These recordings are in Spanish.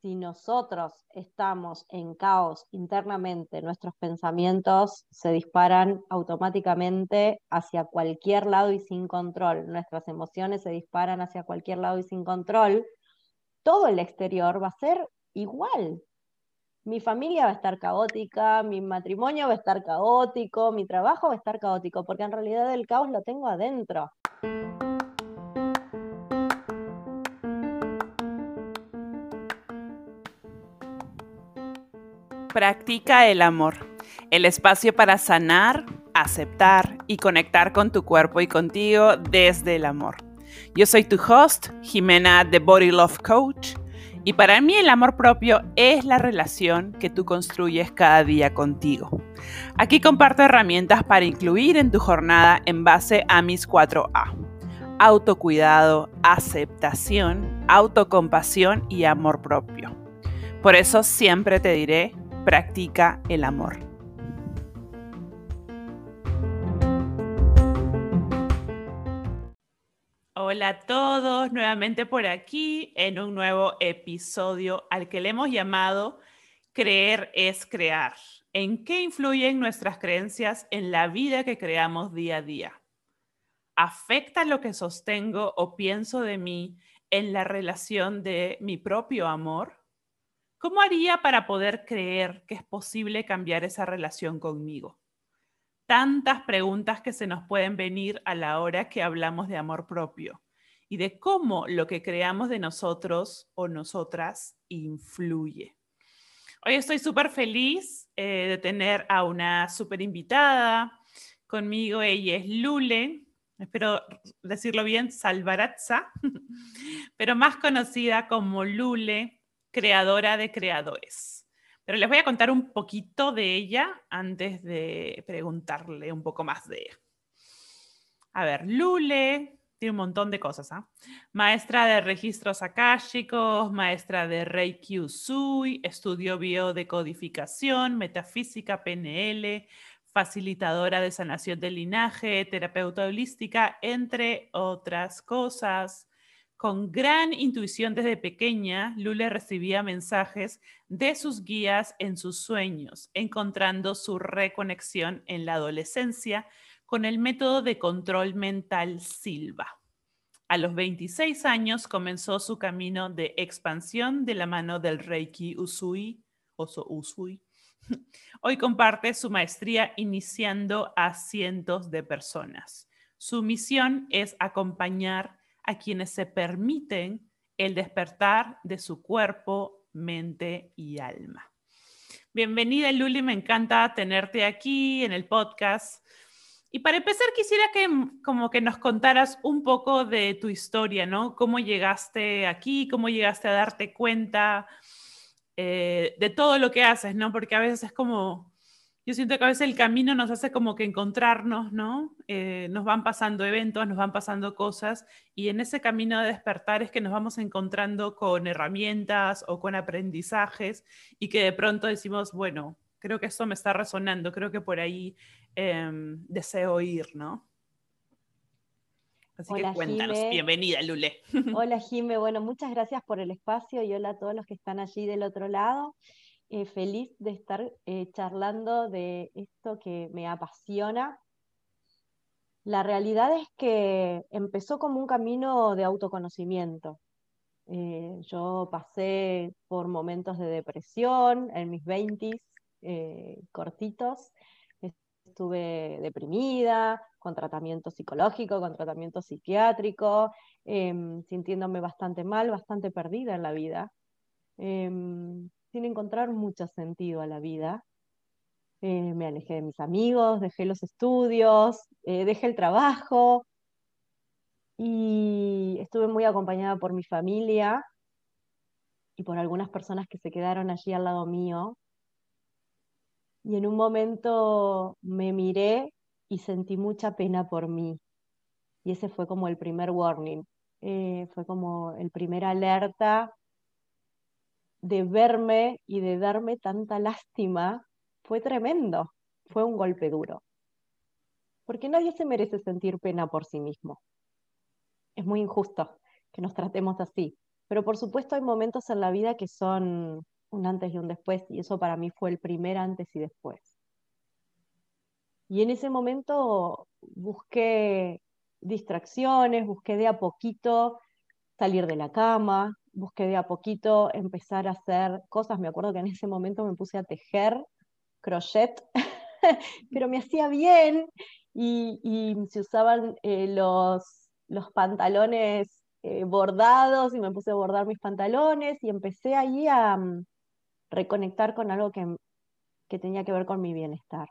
si nosotros estamos en caos internamente, nuestros pensamientos se disparan automáticamente hacia cualquier lado y sin control, nuestras emociones se disparan hacia cualquier lado y sin control, todo el exterior va a ser igual. Mi familia va a estar caótica, mi matrimonio va a estar caótico, mi trabajo va a estar caótico, porque en realidad el caos lo tengo adentro. Practica el amor, el espacio para sanar, aceptar y conectar con tu cuerpo y contigo desde el amor. Yo soy tu host, Jimena, The Body Love Coach, y para mí el amor propio es la relación que tú construyes cada día contigo. Aquí comparto herramientas para incluir en tu jornada en base a mis 4A. Autocuidado, aceptación, autocompasión y amor propio. Por eso siempre te diré, practica el amor. Hola a todos, nuevamente por aquí en un nuevo episodio al que le hemos llamado Creer es crear. ¿En qué influyen nuestras creencias en la vida que creamos día a día? ¿Afecta lo que sostengo o pienso de mí en la relación de mi propio amor? ¿Cómo haría para poder creer que es posible cambiar esa relación conmigo? Tantas preguntas que se nos pueden venir a la hora que hablamos de amor propio y de cómo lo que creamos de nosotros o nosotras influye. Hoy estoy súper feliz eh, de tener a una súper invitada conmigo. Ella es Lule, espero decirlo bien, Salvarazza, pero más conocida como Lule creadora de creadores. Pero les voy a contar un poquito de ella antes de preguntarle un poco más de ella. A ver, Lule tiene un montón de cosas. ¿ah? Maestra de registros akáshicos, maestra de Reiki Usui, estudió biodecodificación, metafísica, PNL, facilitadora de sanación del linaje, terapeuta holística, entre otras cosas. Con gran intuición desde pequeña, Lule recibía mensajes de sus guías en sus sueños, encontrando su reconexión en la adolescencia con el método de control mental Silva. A los 26 años comenzó su camino de expansión de la mano del Reiki Usui, Oso Usui. Hoy comparte su maestría iniciando a cientos de personas. Su misión es acompañar a quienes se permiten el despertar de su cuerpo, mente y alma. Bienvenida Luli, me encanta tenerte aquí en el podcast. Y para empezar quisiera que mm, como que nos contaras un poco de tu historia, ¿no? Cómo llegaste aquí, cómo llegaste a darte cuenta eh, de todo lo que haces, ¿no? Porque a veces es como yo siento que a veces el camino nos hace como que encontrarnos, ¿no? Eh, nos van pasando eventos, nos van pasando cosas y en ese camino de despertar es que nos vamos encontrando con herramientas o con aprendizajes y que de pronto decimos, bueno, creo que esto me está resonando, creo que por ahí em, deseo ir, ¿no? Así que cuéntanos, bienvenida Lule. Hola Jime, bueno, muchas gracias por el espacio y hola a todos los que están allí del otro lado. Eh, feliz de estar eh, charlando de esto que me apasiona. La realidad es que empezó como un camino de autoconocimiento. Eh, yo pasé por momentos de depresión en mis 20 cortitos. Estuve deprimida, con tratamiento psicológico, con tratamiento psiquiátrico, em, sintiéndome bastante mal, bastante perdida en la vida. Em, sin encontrar mucho sentido a la vida. Eh, me alejé de mis amigos, dejé los estudios, eh, dejé el trabajo y estuve muy acompañada por mi familia y por algunas personas que se quedaron allí al lado mío. Y en un momento me miré y sentí mucha pena por mí. Y ese fue como el primer warning, eh, fue como el primer alerta de verme y de darme tanta lástima fue tremendo, fue un golpe duro. Porque nadie se merece sentir pena por sí mismo. Es muy injusto que nos tratemos así. Pero por supuesto hay momentos en la vida que son un antes y un después, y eso para mí fue el primer antes y después. Y en ese momento busqué distracciones, busqué de a poquito salir de la cama, busqué de a poquito empezar a hacer cosas. Me acuerdo que en ese momento me puse a tejer crochet, pero me hacía bien y, se usaban eh, los, los pantalones eh, bordados y me puse a bordar mis pantalones y empecé ahí a mm, reconectar con algo que, que tenía que ver con mi bienestar.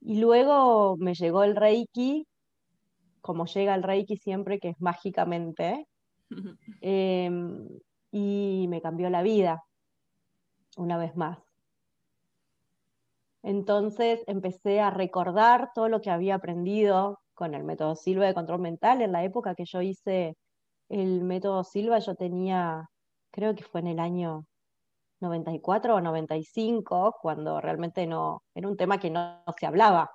Y luego me llegó el Reiki, como llega el Reiki siempre, que es mágicamente, em, y me cambió la vida, una vez más. Entonces empecé a recordar todo lo que había aprendido con el método Silva de control mental. En la época que yo hice el método Silva, yo tenía, creo que fue en el año 94 o 95, cuando realmente no, era un tema que no, se hablaba.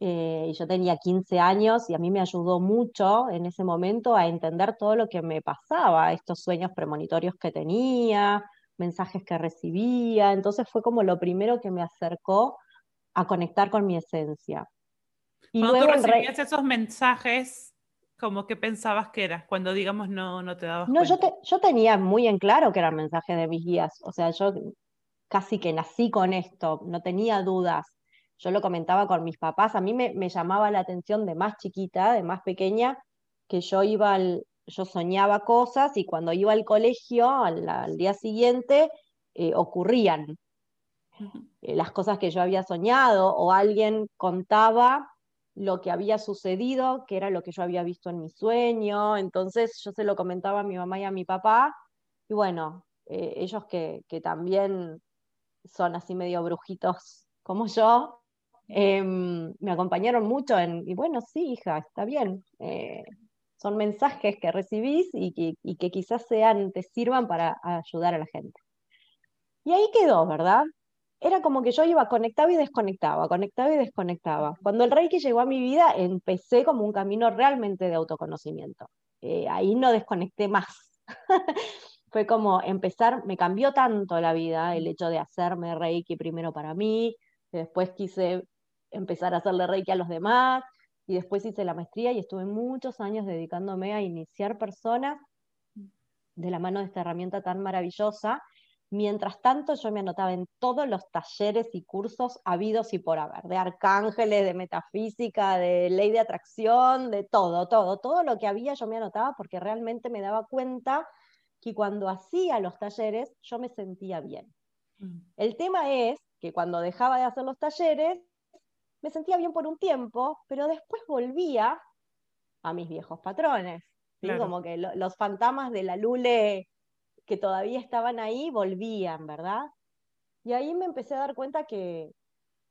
Eh, y yo tenía 15 años y a mí me ayudó mucho en ese momento a entender todo lo que me pasaba, estos sueños premonitorios que tenía, mensajes que recibía. Entonces fue como lo primero que me acercó a conectar con mi esencia. Y Cuando luego tú recibías esos mensajes, como que pensabas que era, cuando digamos no, no te dabas no, cuenta. Yo, yo tenía muy en claro que eran mensajes de mis guías, o sea, yo casi que nací con esto, no tenía dudas. Yo lo comentaba con mis papás, a mí me, me llamaba la atención de más chiquita, de más pequeña, que yo iba al, yo soñaba cosas y cuando iba al colegio al, día siguiente eh, ocurrían eh, las cosas que yo había soñado o alguien contaba lo que había sucedido, que era lo que yo había visto en mi sueño, entonces yo se lo comentaba a mi mamá y a mi papá, y bueno, eh, ellos que, también son así medio brujitos como yo, em, me acompañaron mucho en, y bueno, sí, hija, está bien, son mensajes que recibís y que, quizás sean, te sirvan para ayudar a la gente. Y ahí quedó, ¿verdad? Era como que yo iba, conectaba y desconectaba, conectaba y desconectaba. Cuando el Reiki llegó a mi vida, empecé como un camino realmente de autoconocimiento. Eh, ahí no desconecté más. Fue como empezar, me cambió tanto la vida el hecho de hacerme Reiki primero para mí, después quise empezar a hacerle Reiki a los demás, y después hice la maestría y estuve muchos años dedicándome a iniciar personas de la mano de esta herramienta tan maravillosa. Mientras tanto, yo me anotaba en todos los talleres y cursos habidos y por haber, de arcángeles, de metafísica, de ley de atracción, de todo, todo, todo lo que había yo me anotaba porque realmente me daba cuenta que cuando hacía los talleres yo me sentía bien. Mm. El tema es que cuando dejaba de hacer los talleres, me sentía bien por un tiempo, pero después volvía a mis viejos patrones. Como que los fantasmas de la Lule que todavía estaban ahí volvían, ¿verdad? Y ahí me empecé a dar cuenta que,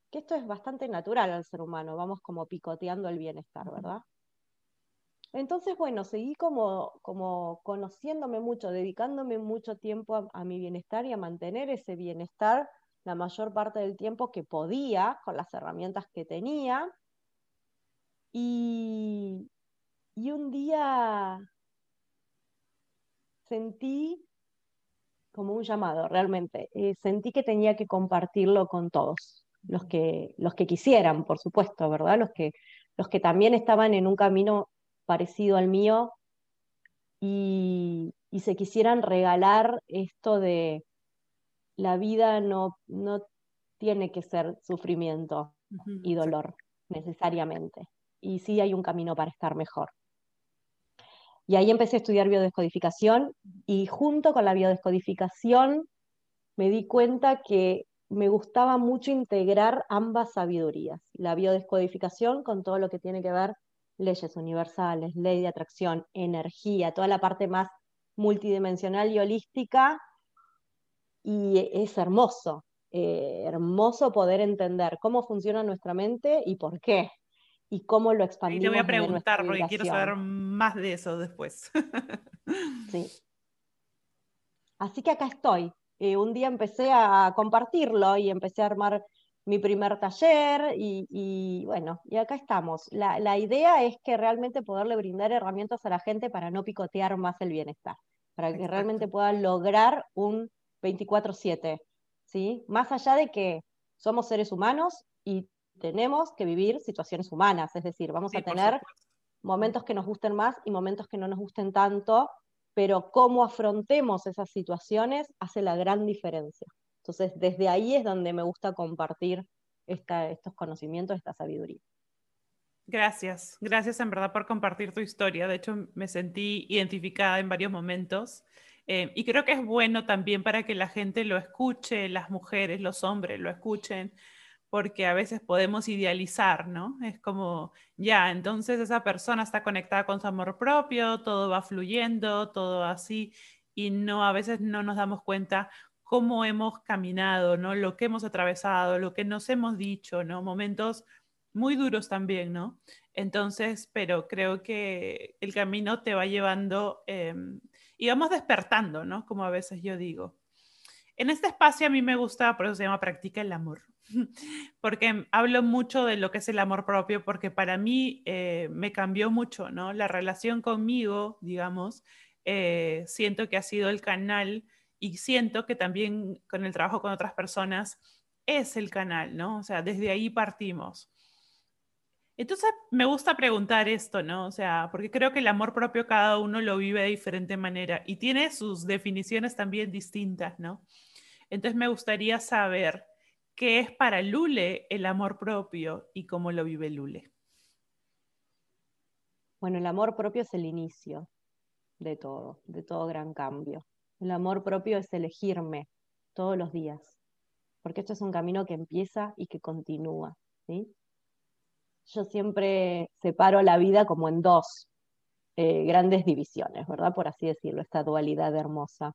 esto es bastante natural al ser humano, vamos como picoteando el bienestar, ¿verdad? Entonces, bueno, seguí como, como conociéndome mucho, dedicándome mucho tiempo a mi bienestar y a mantener ese bienestar la mayor parte del tiempo que podía con las herramientas que tenía. Y, un día sentí como un llamado, realmente. Eh, sentí que tenía que compartirlo con todos, los que, los que quisieran, por supuesto, ¿verdad? Los que, los que también estaban en un camino parecido al mío y, y se quisieran regalar esto de, la vida no, no tiene que ser sufrimiento y dolor necesariamente. Y sí hay un camino para estar mejor. Y ahí empecé a estudiar biodescodificación y junto con la biodescodificación me di cuenta que me gustaba mucho integrar ambas sabidurías, la biodescodificación con todo lo que tiene que ver leyes universales, ley de atracción, energía, toda la parte más multidimensional y holística y es hermoso, eh, hermoso poder entender cómo funciona nuestra mente y por qué, y cómo lo expandimos. Y te voy a preguntar, porque quiero saber más de eso después. sí. Así que acá estoy. Eh, un día empecé a compartirlo y empecé a armar mi primer taller y, bueno, y acá estamos. La, la, idea es que realmente poderle brindar herramientas a la gente para no picotear más el bienestar para que realmente pueda lograr un 24/7, ¿sí? Más allá de que somos seres humanos y tenemos que vivir situaciones humanas, es decir, vamos a tener momentos que nos gusten más y momentos que no nos gusten tanto, pero cómo afrontemos esas situaciones hace la gran diferencia. Entonces, desde ahí es donde me gusta compartir estos conocimientos, esta sabiduría. Gracias, gracias en verdad por compartir tu historia. De hecho, me sentí identificada en varios momentos eh, y creo que es bueno también para que la gente lo escuche, las mujeres, los hombres lo escuchen, porque a veces podemos idealizar, ¿no? Es como, ya, entonces esa persona está conectada con su amor propio, todo va fluyendo, todo así, y no, a veces no nos damos cuenta cómo hemos caminado, ¿no? Lo que hemos atravesado, lo que nos hemos dicho, ¿no? Momentos muy duros también, ¿no? Entonces, pero creo que el camino te va llevando em, y vamos despertando, ¿no? Como a veces yo digo. En este espacio a mí me gusta, por eso se llama Practica el Amor, porque hablo mucho de lo que es el amor propio, porque para mí eh, me cambió mucho, ¿no? La relación conmigo, digamos, eh, siento que ha sido el canal y siento que también con el trabajo con otras personas es el canal, ¿no? O sea, desde ahí partimos. Entonces me gusta preguntar esto, ¿no? O sea, porque creo que el amor propio cada uno lo vive de diferente manera y tiene sus definiciones también distintas, ¿no? Entonces me gustaría saber qué es para Lule el amor propio y cómo lo vive Lule. Bueno, el amor propio es el inicio de todo, de todo gran cambio. El amor propio es elegirme todos los días, porque esto es un camino que empieza y que continúa, ¿sí? Yo siempre separo la vida como en dos eh, grandes divisiones, ¿verdad? Por así decirlo, esta dualidad hermosa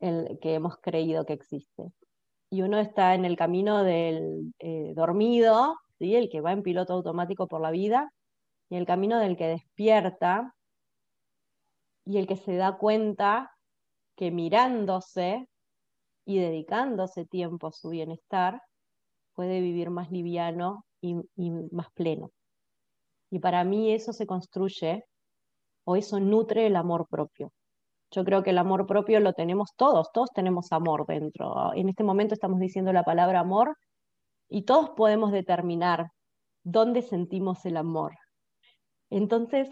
que hemos creído que existe. Y uno está en el camino del eh, dormido, ¿sí? el que va en piloto automático por la vida, y el camino del que despierta y el que se da cuenta que mirándose y dedicándose tiempo a su bienestar, puede vivir más liviano y, más pleno. Y para mí eso se construye o eso nutre el amor propio. Yo creo que el amor propio lo tenemos todos, todos tenemos amor dentro. En este momento estamos diciendo la palabra amor y todos podemos determinar dónde sentimos el amor. Entonces,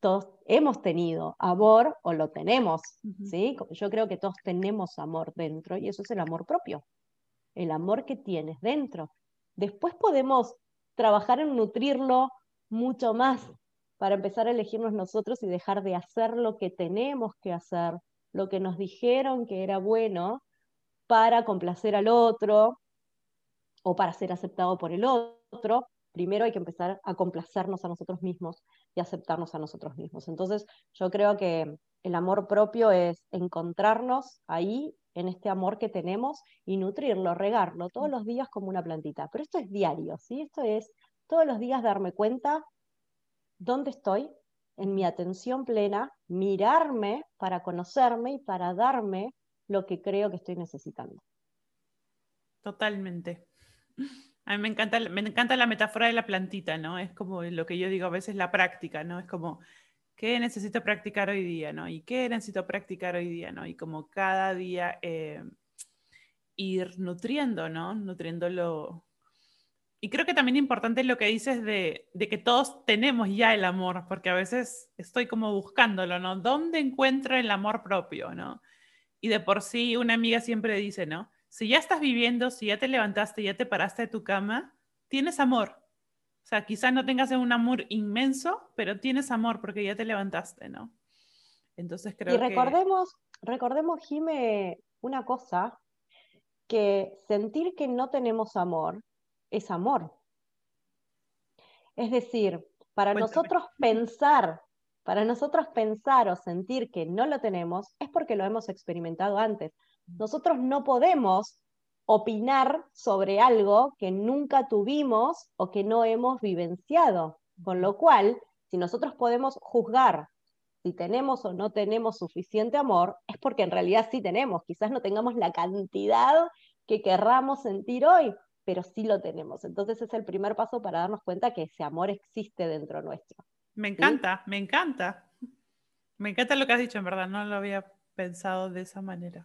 todos hemos tenido amor o lo tenemos, ¿sí? Yo creo que todos tenemos amor dentro y eso es el amor propio, el amor que tienes dentro. Después podemos trabajar en nutrirlo mucho más para empezar a elegirnos nosotros y dejar de hacer lo que tenemos que hacer, lo que nos dijeron que era bueno para complacer al otro o para ser aceptado por el otro. Primero hay que empezar a complacernos a nosotros mismos y aceptarnos a nosotros mismos. Entonces yo creo que el amor propio es encontrarnos ahí en este amor que tenemos y nutrirlo, regarlo todos los días como una plantita. Pero esto es diario, ¿sí? Esto es todos los días darme cuenta dónde estoy, en mi atención plena, mirarme para conocerme y para darme lo que creo que estoy necesitando. Totalmente. A mí me encanta, me encanta la metáfora de la plantita, ¿no? Es como lo que yo digo a veces la práctica, ¿no? Es como ¿qué necesito practicar hoy día? ¿no? ¿Y qué necesito practicar hoy día? ¿no? Y como cada día eh, ir nutriendo, ¿no? Nutriéndolo. Y creo que también es lo que dices de, de, que todos tenemos ya el amor, porque a veces estoy como buscándolo, ¿no? ¿Dónde encuentro el amor propio, ¿no? Y de por sí una amiga siempre dice, ¿no? Si ya estás viviendo, si ya te levantaste, ya te paraste de tu cama, tienes amor. O sea, quizás no tengas un amor inmenso, pero tienes amor porque ya te levantaste, ¿no? Entonces creo y recordemos, recordemos, Jime, una cosa, que sentir que no tenemos amor es amor. Es decir, para nosotros pensar, para nosotros pensar o sentir que no lo tenemos es porque lo hemos experimentado antes. Nosotros no podemos opinar sobre algo que nunca tuvimos o que no hemos vivenciado. Con lo cual, si nosotros podemos juzgar si tenemos o no tenemos suficiente amor, es porque en realidad sí tenemos. Quizás no tengamos la cantidad que querramos sentir hoy, pero sí lo tenemos. Entonces es el primer paso para darnos cuenta que ese amor existe dentro nuestro. Me encanta, me encanta. Me encanta lo que has dicho, en verdad, no lo había pensado de esa manera.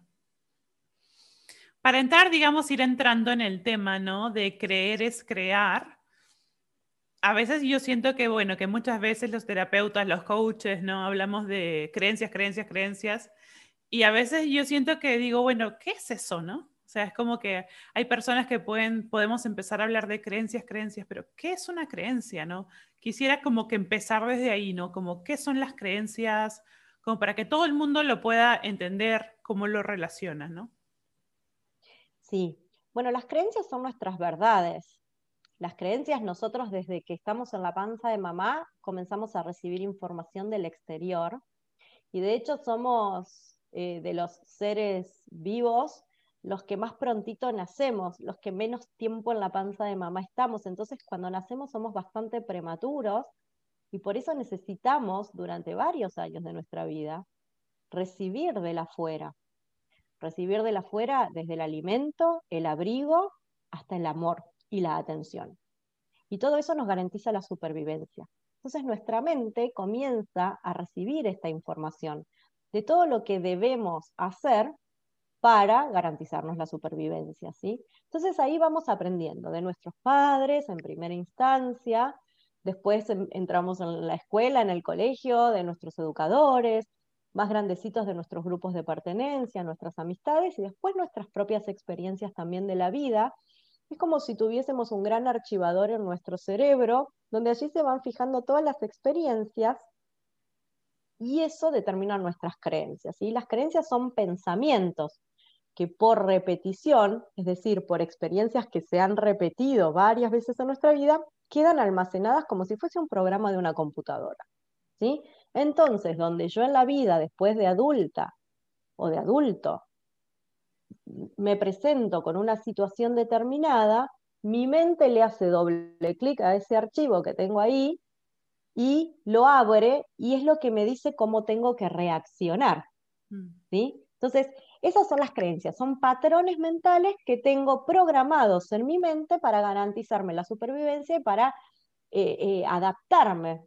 Para entrar, digamos, ir entrando en el tema, ¿no? De creer es crear. A veces yo siento que, bueno, que muchas veces los terapeutas, los coaches, ¿no? Hablamos de creencias, creencias, creencias. Y a veces yo siento que digo, bueno, ¿qué es eso, no? O sea, es como que hay personas que pueden, podemos empezar a hablar de creencias, creencias, pero ¿qué es una creencia, no? Quisiera como que empezar desde ahí, ¿no? Como qué son las creencias, como para que todo el mundo lo pueda entender, cómo lo relaciona, ¿no? Sí, bueno, las creencias son nuestras verdades. Las creencias nosotros desde que estamos en la panza de mamá comenzamos a recibir información del exterior y de hecho somos eh, de los seres vivos los que más prontito nacemos, los que menos tiempo en la panza de mamá estamos. Entonces cuando nacemos somos bastante prematuros y por eso necesitamos durante varios años de nuestra vida recibir de la afuera recibir de la afuera desde el alimento, el abrigo, hasta el amor y la atención. Y todo eso nos garantiza la supervivencia. Entonces nuestra mente comienza a recibir esta información de todo lo que debemos hacer para garantizarnos la supervivencia, ¿sí? Entonces ahí vamos aprendiendo de nuestros padres en primera instancia, después entramos en la escuela, en el colegio, de nuestros educadores, más grandecitos de nuestros grupos de pertenencia, nuestras amistades y después nuestras propias experiencias también de la vida. Es como si tuviésemos un gran archivador en nuestro cerebro, donde allí se van fijando todas las experiencias y eso determina nuestras creencias. Y las creencias son pensamientos que por repetición, es decir, por experiencias que se han repetido varias veces en nuestra vida, quedan almacenadas como si fuese un programa de una computadora. ¿sí? Entonces, donde yo en la vida, después de adulta o de adulto, me presento con una situación determinada, mi mente le hace doble clic a ese archivo que tengo ahí y lo abre y es lo que me dice cómo tengo que reaccionar. ¿sí? Entonces, esas son las creencias, son patrones mentales que tengo programados en mi mente para garantizarme la supervivencia y para eh, eh, adaptarme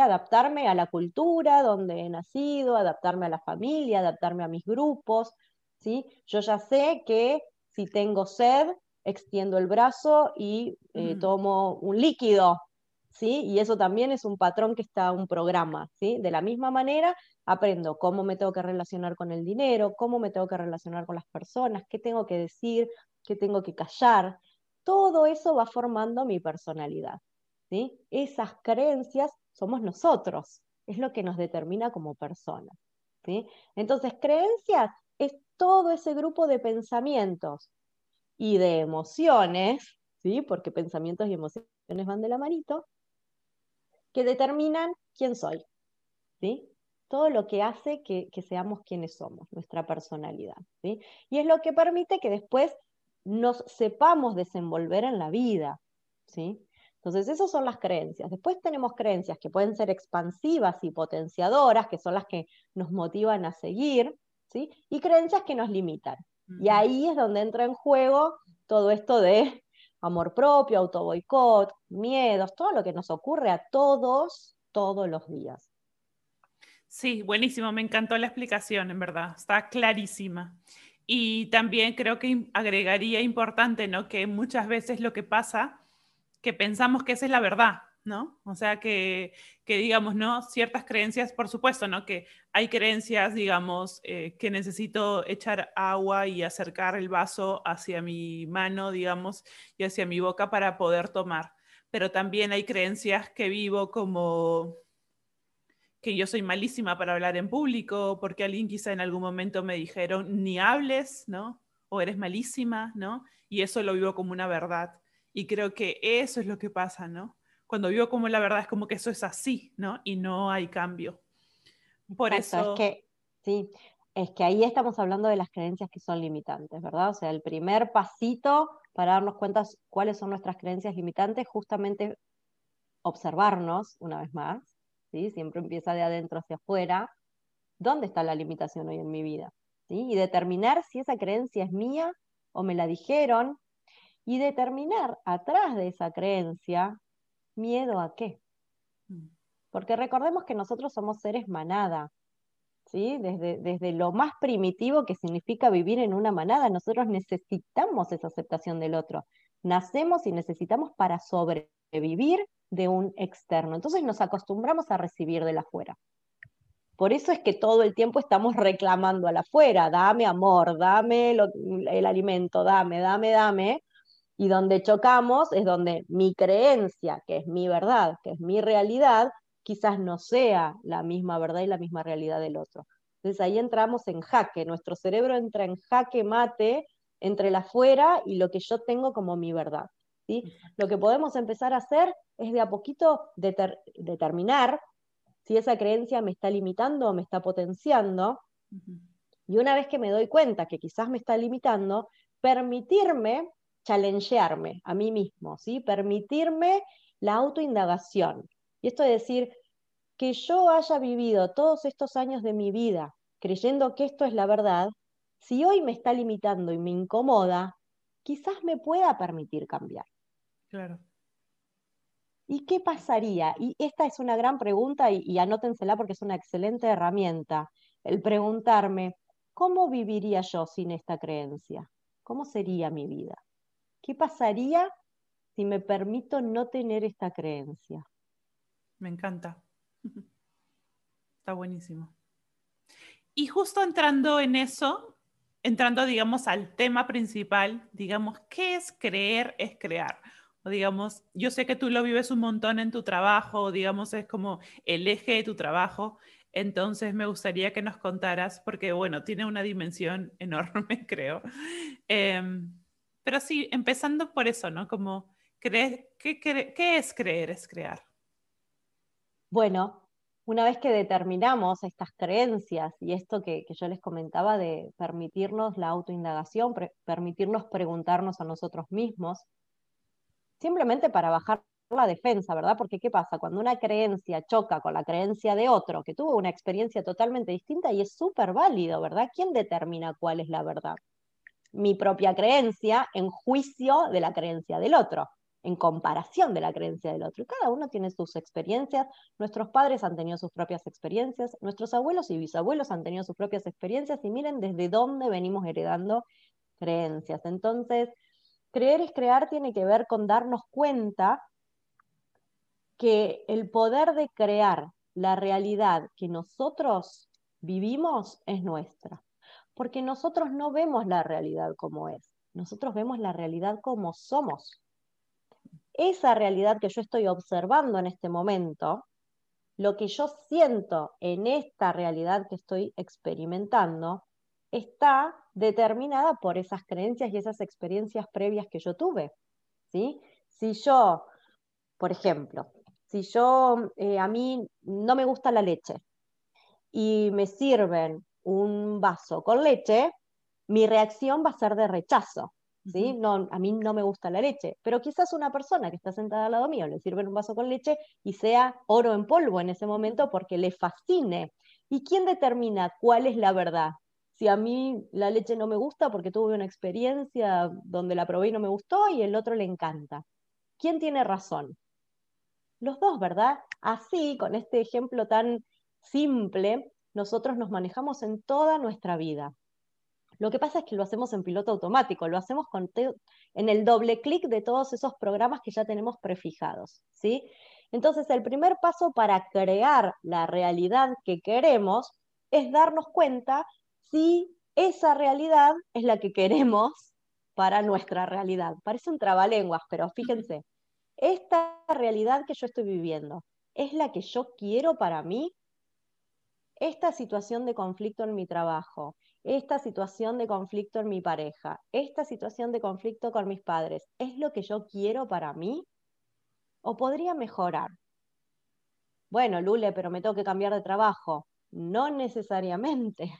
Adaptarme a la cultura donde he nacido, adaptarme a la familia, adaptarme a mis grupos, ¿sí? Yo ya sé que si tengo sed, extiendo el brazo y eh, tomo un líquido, ¿sí? Y eso también es un patrón que está un programa, ¿sí? De la misma manera, aprendo cómo me tengo que relacionar con el dinero, cómo me tengo que relacionar con las personas, qué tengo que decir, qué tengo que callar. Todo eso va formando mi personalidad, ¿sí? Esas creencias somos nosotros, es lo que nos determina como personas. ¿sí? Entonces, creencias es todo ese grupo de pensamientos y de emociones, ¿sí? porque pensamientos y emociones van de la manito, que determinan quién soy. ¿sí? Todo lo que hace que, que seamos quienes somos, nuestra personalidad. ¿sí? Y es lo que permite que después nos sepamos desenvolver en la vida. ¿sí? Entonces, esas son las creencias. Después tenemos creencias que pueden ser expansivas y potenciadoras, que son las que nos motivan a seguir, ¿sí? Y creencias que nos limitan. Y ahí es donde entra en juego todo esto de amor propio, autoboicot, miedos, todo lo que nos ocurre a todos, todos los días. Sí, buenísimo, me encantó la explicación, en verdad, está clarísima. Y también creo que agregaría importante, ¿no? Que muchas veces lo que pasa que pensamos que esa es la verdad, ¿no? O sea, que, digamos, ¿no? Ciertas creencias, por supuesto, ¿no? Que hay creencias, digamos, eh, que necesito echar agua y acercar el vaso hacia mi mano, digamos, y hacia mi boca para poder tomar. Pero también hay creencias que vivo como que yo soy malísima para hablar en público, porque alguien quizá en algún momento me dijeron, ni hables, ¿no? O eres malísima, ¿no? Y eso lo vivo como una verdad. Y creo que eso es lo que pasa, ¿no? Cuando vivo como la verdad es como que eso es así, ¿no? Y no hay cambio. Por eso... Es que, sí, es que ahí estamos hablando de las creencias que son limitantes, ¿verdad? O sea, el primer pasito para darnos cuenta cuáles son nuestras creencias limitantes, justamente observarnos una vez más, ¿sí? Siempre empieza de adentro hacia afuera. ¿Dónde está la limitación hoy en mi vida? ¿Sí? Y determinar si esa creencia es mía o me la dijeron y determinar atrás de esa creencia miedo a qué. Mm. Porque recordemos que nosotros somos seres manada, ¿sí? Desde, desde lo más primitivo que significa vivir en una manada, nosotros necesitamos esa aceptación del otro. Nacemos y necesitamos para sobrevivir de un externo. Entonces nos acostumbramos a recibir de la afuera. Por eso es que todo el tiempo estamos reclamando al afuera, dame amor, dame el alimento, dame, dame, dame. Y donde chocamos es donde mi creencia, que es mi verdad, que es mi realidad, quizás no sea la misma verdad y la misma realidad del otro. Entonces ahí entramos en jaque, nuestro cerebro entra en jaque mate entre la afuera y lo que yo tengo como mi verdad. ¿sí? Lo que podemos empezar a hacer es de a poquito determinar si esa creencia me está limitando o me está potenciando. Y una vez que me doy cuenta que quizás me está limitando, permitirme challengearme a mí mismo, ¿sí? permitirme la autoindagación. Y esto es decir, que yo haya vivido todos estos años de mi vida creyendo que esto es la verdad, si hoy me está limitando y me incomoda, quizás me pueda permitir cambiar. Claro. ¿Y qué pasaría? Y esta es una gran pregunta y, y, anótensela porque es una excelente herramienta. El preguntarme, ¿cómo viviría yo sin esta creencia? ¿Cómo sería mi vida? ¿Qué pasaría si me permito no tener esta creencia? Me encanta. Está buenísimo. Y justo entrando en eso, entrando, digamos, al tema principal, digamos, ¿qué es creer es crear? O digamos, yo sé que tú lo vives un montón en tu trabajo, digamos, es como el eje de tu trabajo. Entonces me gustaría que nos contaras, porque bueno, tiene una dimensión enorme, creo. Em, pero sí, empezando por eso, ¿no? Como, ¿qué, qué es creer? Es crear. Bueno, una vez que determinamos estas creencias y esto que, yo les comentaba de permitirnos la autoindagación, permitirnos preguntarnos a nosotros mismos, simplemente para bajar la defensa, ¿verdad? Porque ¿qué pasa? Cuando una creencia choca con la creencia de otro que tuvo una experiencia totalmente distinta y es súper válido, ¿verdad? ¿Quién determina cuál es la verdad? Mi propia creencia en juicio de la creencia del otro en comparación de la creencia del otro. Y cada uno tiene sus experiencias, nuestros padres han tenido sus propias experiencias, nuestros abuelos y bisabuelos han tenido sus propias experiencias y miren desde dónde venimos heredando creencias. Entonces, creer es crear tiene que ver con darnos cuenta que el poder de crear la realidad que nosotros vivimos es nuestra, porque nosotros no vemos la realidad como es, nosotros vemos la realidad como somos esa realidad que yo estoy observando en este momento, lo que yo siento en esta realidad que estoy experimentando, está determinada por esas creencias y esas experiencias previas que yo tuve. ¿sí? Si yo, por ejemplo, si yo, eh, a mí no me gusta la leche y me sirven un vaso con leche, mi reacción va a ser de rechazo. No, a mí no me gusta la leche, pero quizás una persona que está sentada al lado mío le sirve un vaso con leche y sea oro en polvo en ese momento porque le fascine. ¿Y quién determina cuál es la verdad? Si a mí la leche no me gusta porque tuve una experiencia donde la probé y no me gustó y el otro le encanta. ¿Quién tiene razón? Los dos, ¿verdad? Así, con este ejemplo tan simple, nosotros nos manejamos en toda nuestra vida. Lo que pasa es que lo hacemos en piloto automático, lo hacemos con en el doble clic de todos esos programas que ya tenemos prefijados, ¿sí? Entonces, el primer paso para crear la realidad que queremos es darnos cuenta si esa realidad es la que queremos para nuestra realidad. Parece un trabalenguas, pero fíjense, esta realidad que yo estoy viviendo, ¿es la que yo quiero para mí? Esta situación de conflicto en mi trabajo, esta situación de conflicto en mi pareja, esta situación de conflicto con mis padres, ¿es lo que yo quiero para mí? ¿O podría mejorar? Bueno, Lule, pero me tengo que cambiar de trabajo. No necesariamente.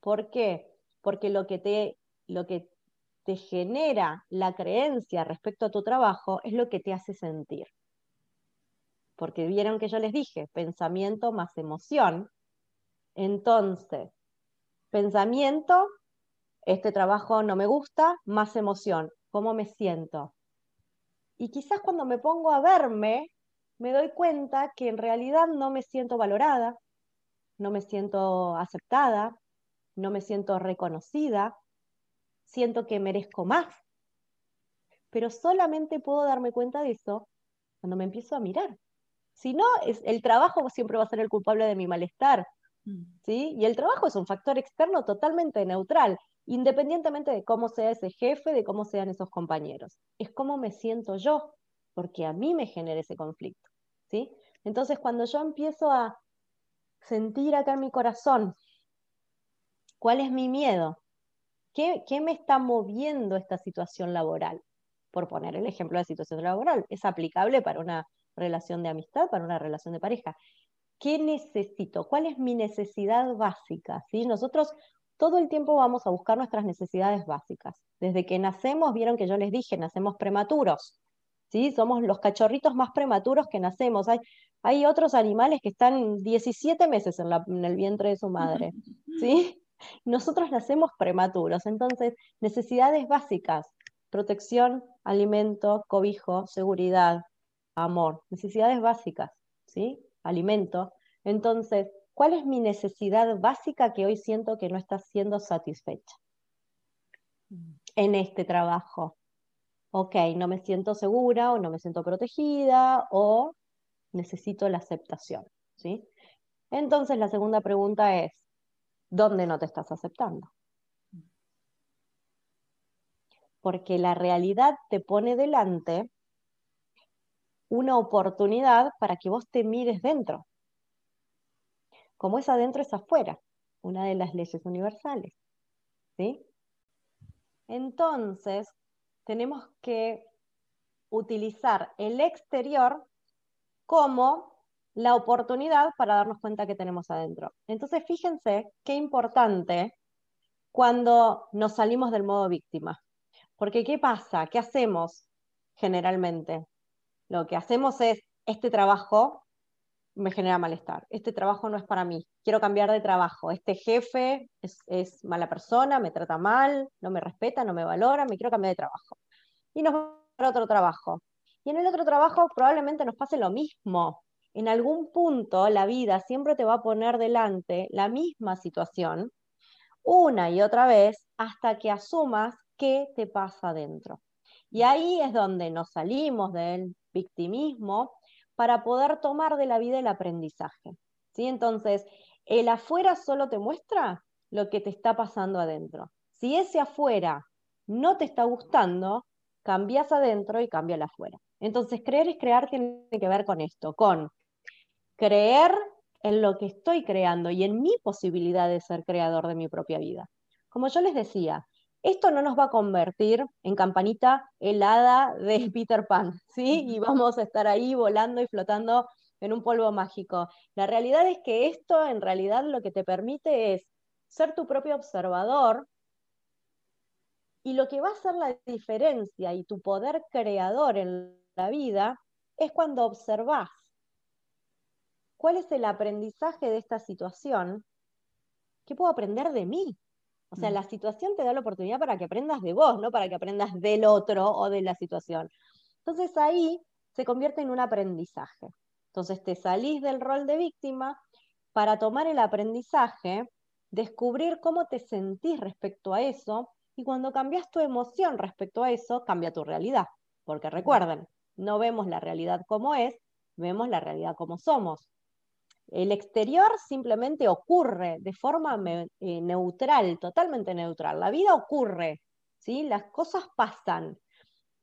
¿Por qué? Porque lo que te, lo que te genera la creencia respecto a tu trabajo es lo que te hace sentir. Porque vieron que yo les dije, pensamiento más emoción. Entonces, Pensamiento, este trabajo no me gusta, más emoción, ¿cómo me siento? Y quizás cuando me pongo a verme, me doy cuenta que en realidad no me siento valorada, no me siento aceptada, no me siento reconocida, siento que merezco más. Pero solamente puedo darme cuenta de eso cuando me empiezo a mirar. Si no, es, el trabajo siempre va a ser el culpable de mi malestar. Mm. ¿sí? Y el trabajo es un factor externo totalmente neutral, independientemente de cómo sea ese jefe, de cómo sean esos compañeros. Es cómo me siento yo, porque a mí me genera ese conflicto. ¿sí? Entonces, cuando yo empiezo a sentir acá en mi corazón cuál es mi miedo, qué, qué me está moviendo esta situación laboral, por poner el ejemplo de situación laboral, es aplicable para una relación de amistad, para una relación de pareja. ¿Qué necesito? ¿Cuál es mi necesidad básica? ¿Sí? Nosotros todo el tiempo vamos a buscar nuestras necesidades básicas. Desde que nacemos, vieron que yo les dije, nacemos prematuros. ¿sí? Somos los cachorritos más prematuros que nacemos. Hay, hay otros animales que están 17 meses en, en el vientre de su madre. ¿sí? Nosotros nacemos prematuros. Entonces, necesidades básicas, protección, alimento, cobijo, seguridad, amor, necesidades básicas, ¿sí? Alimento. Entonces, ¿cuál es mi necesidad básica que hoy siento que no está siendo satisfecha en este trabajo? Ok, no me siento segura o no me siento protegida o necesito la aceptación, ¿sí? Entonces, la segunda pregunta es, ¿dónde no te estás aceptando? Porque la realidad te pone delante una oportunidad para que vos te mires dentro. Como es adentro, es afuera, una de las leyes universales. ¿sí? Entonces, tenemos que utilizar el exterior como la oportunidad para darnos cuenta que tenemos adentro. Entonces, fíjense qué importante cuando nos salimos del modo víctima. Porque, ¿qué pasa? ¿Qué hacemos generalmente? Lo que hacemos es, este trabajo me genera malestar, este trabajo no es para mí, quiero cambiar de trabajo, este jefe es, mala persona, me trata mal, no me respeta, no me valora, me quiero cambiar de trabajo. Y nos vamos a otro trabajo. Y en el otro trabajo probablemente nos pase lo mismo. En algún punto la vida siempre te va a poner delante la misma situación una y otra vez hasta que asumas qué te pasa adentro. Y ahí es donde nos salimos del victimismo para poder tomar de la vida el aprendizaje. ¿sí? Entonces, el afuera solo te muestra lo que te está pasando adentro. Si ese afuera no te está gustando, cambias adentro y cambia el afuera. Entonces, creer es crear tiene que ver con esto, con creer en lo que estoy creando y en mi posibilidad de ser creador de mi propia vida. Como yo les decía, esto no nos va a convertir en campanita helada de Peter Pan, ¿sí? Y vamos a estar ahí volando y flotando en un polvo mágico. La realidad es que esto en realidad lo que te permite es ser tu propio observador y lo que va a hacer la diferencia y tu poder creador en la vida es cuando observas cuál es el aprendizaje de esta situación, qué puedo aprender de mí, o sea, mm. la situación te da la oportunidad para que aprendas de vos, no para que aprendas del otro o de la situación. Entonces ahí se convierte en un aprendizaje. Entonces te salís del rol de víctima para tomar el aprendizaje, descubrir cómo te sentís respecto a eso y cuando cambias tu emoción respecto a eso, cambia tu realidad. Porque recuerden, no vemos la realidad como es, vemos la realidad como somos. El exterior simplemente ocurre de forma eh, neutral, totalmente neutral. La vida ocurre, ¿sí? las cosas pasan.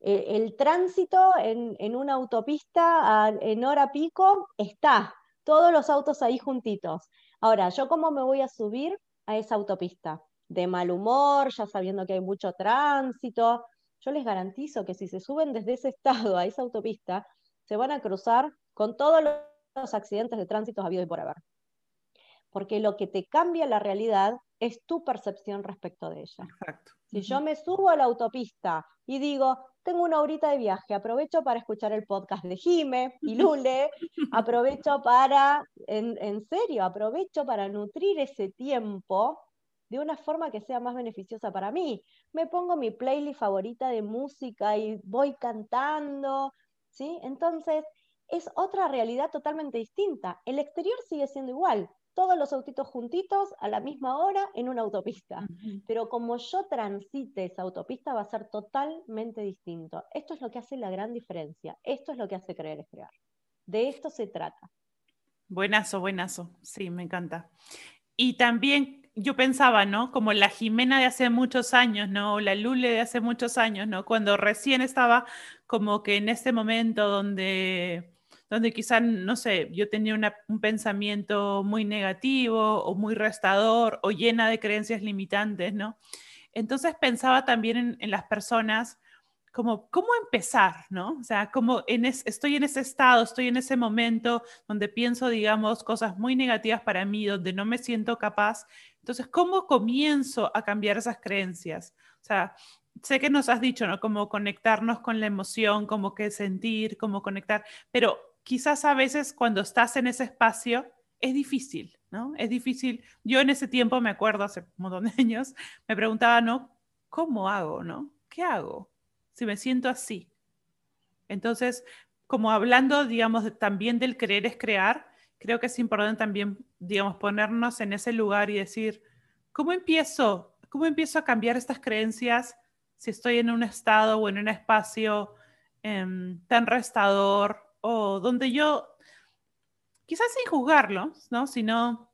Eh, el tránsito en, una autopista en hora pico está, todos los autos ahí juntitos. Ahora, ¿yo cómo me voy a subir a esa autopista? De mal humor, ya sabiendo que hay mucho tránsito. Yo les garantizo que si se suben desde ese estado a esa autopista, se van a cruzar con todos los accidentes de tránsito habido y por haber. Porque lo que te cambia la realidad es tu percepción respecto de ella. Si yo me subo a la autopista y digo, tengo una horita de viaje, aprovecho para escuchar el podcast de Jime y Lule, aprovecho para, en, en serio, aprovecho para nutrir ese tiempo de una forma que sea más beneficiosa para mí. Me pongo mi playlist favorita de música y voy cantando, ¿sí? Entonces, es otra realidad totalmente distinta. El exterior sigue siendo igual. todos los autitos juntitos a la misma hora en una autopista. Pero como yo transite esa autopista va a ser totalmente distinto. Esto es lo que hace la gran diferencia. Esto es lo que hace creer es crear. De esto se trata. Buenazo, buenazo. Sí, me encanta. Y también yo pensaba, ¿no? Como la Jimena de hace muchos años, ¿no? O la Lule de hace muchos años, ¿no? Cuando recién estaba como que en este momento donde donde quizás, no sé, yo tenía un pensamiento muy negativo o muy restador o llena de creencias limitantes, ¿no? Entonces pensaba también en, las personas como, ¿cómo empezar, no? O sea, como en estoy en ese estado, estoy en ese momento donde pienso, digamos, cosas muy negativas para mí, donde no me siento capaz. Entonces, ¿cómo comienzo a cambiar esas creencias? O sea, sé que nos has dicho, ¿no? Como conectarnos con la emoción, como que sentir, como conectar, pero quizás a veces cuando estás en ese espacio es difícil, ¿no? Es difícil. Yo en ese tiempo, me acuerdo, hace un montón de años, me preguntaba, ¿no? ¿Cómo hago, no? ¿Qué hago si me siento así? Entonces, como hablando, digamos, también del querer es crear, creo que es importante también, digamos, ponernos en ese lugar y decir, ¿cómo empiezo? ¿Cómo empiezo a cambiar estas creencias si estoy en un estado o en un espacio em, tan restador o donde yo, quizás sin juzgarlo, ¿no? Sino,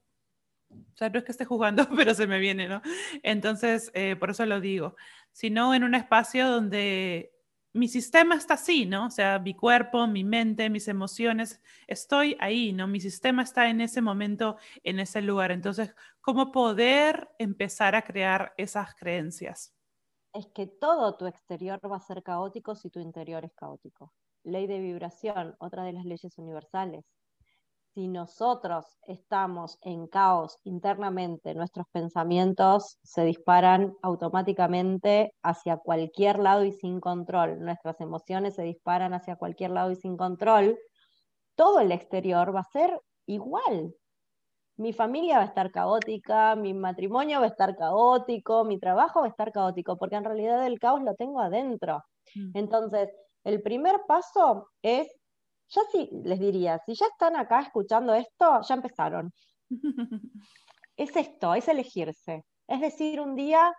o sea, no es que esté jugando, pero se me viene, ¿no? Entonces, eh, por eso lo digo, sino en un espacio donde mi sistema está así, ¿no? O sea, mi cuerpo, mi mente, mis emociones, estoy ahí, ¿no? Mi sistema está en ese momento, en ese lugar. Entonces, ¿cómo poder empezar a crear esas creencias? Es que todo tu exterior va a ser caótico si tu interior es caótico ley de vibración, otra de las leyes universales. Si nosotros estamos en caos internamente, nuestros pensamientos se disparan automáticamente hacia cualquier lado y sin control, nuestras emociones se disparan hacia cualquier lado y sin control, todo el exterior va a ser igual. Mi familia va a estar caótica, mi matrimonio va a estar caótico, mi trabajo va a estar caótico, porque en realidad el caos lo tengo adentro. Mm. Entonces, el primer paso es, ya sí les diría, si ya están acá escuchando esto, ya empezaron. es esto, es elegirse. Es decir, un día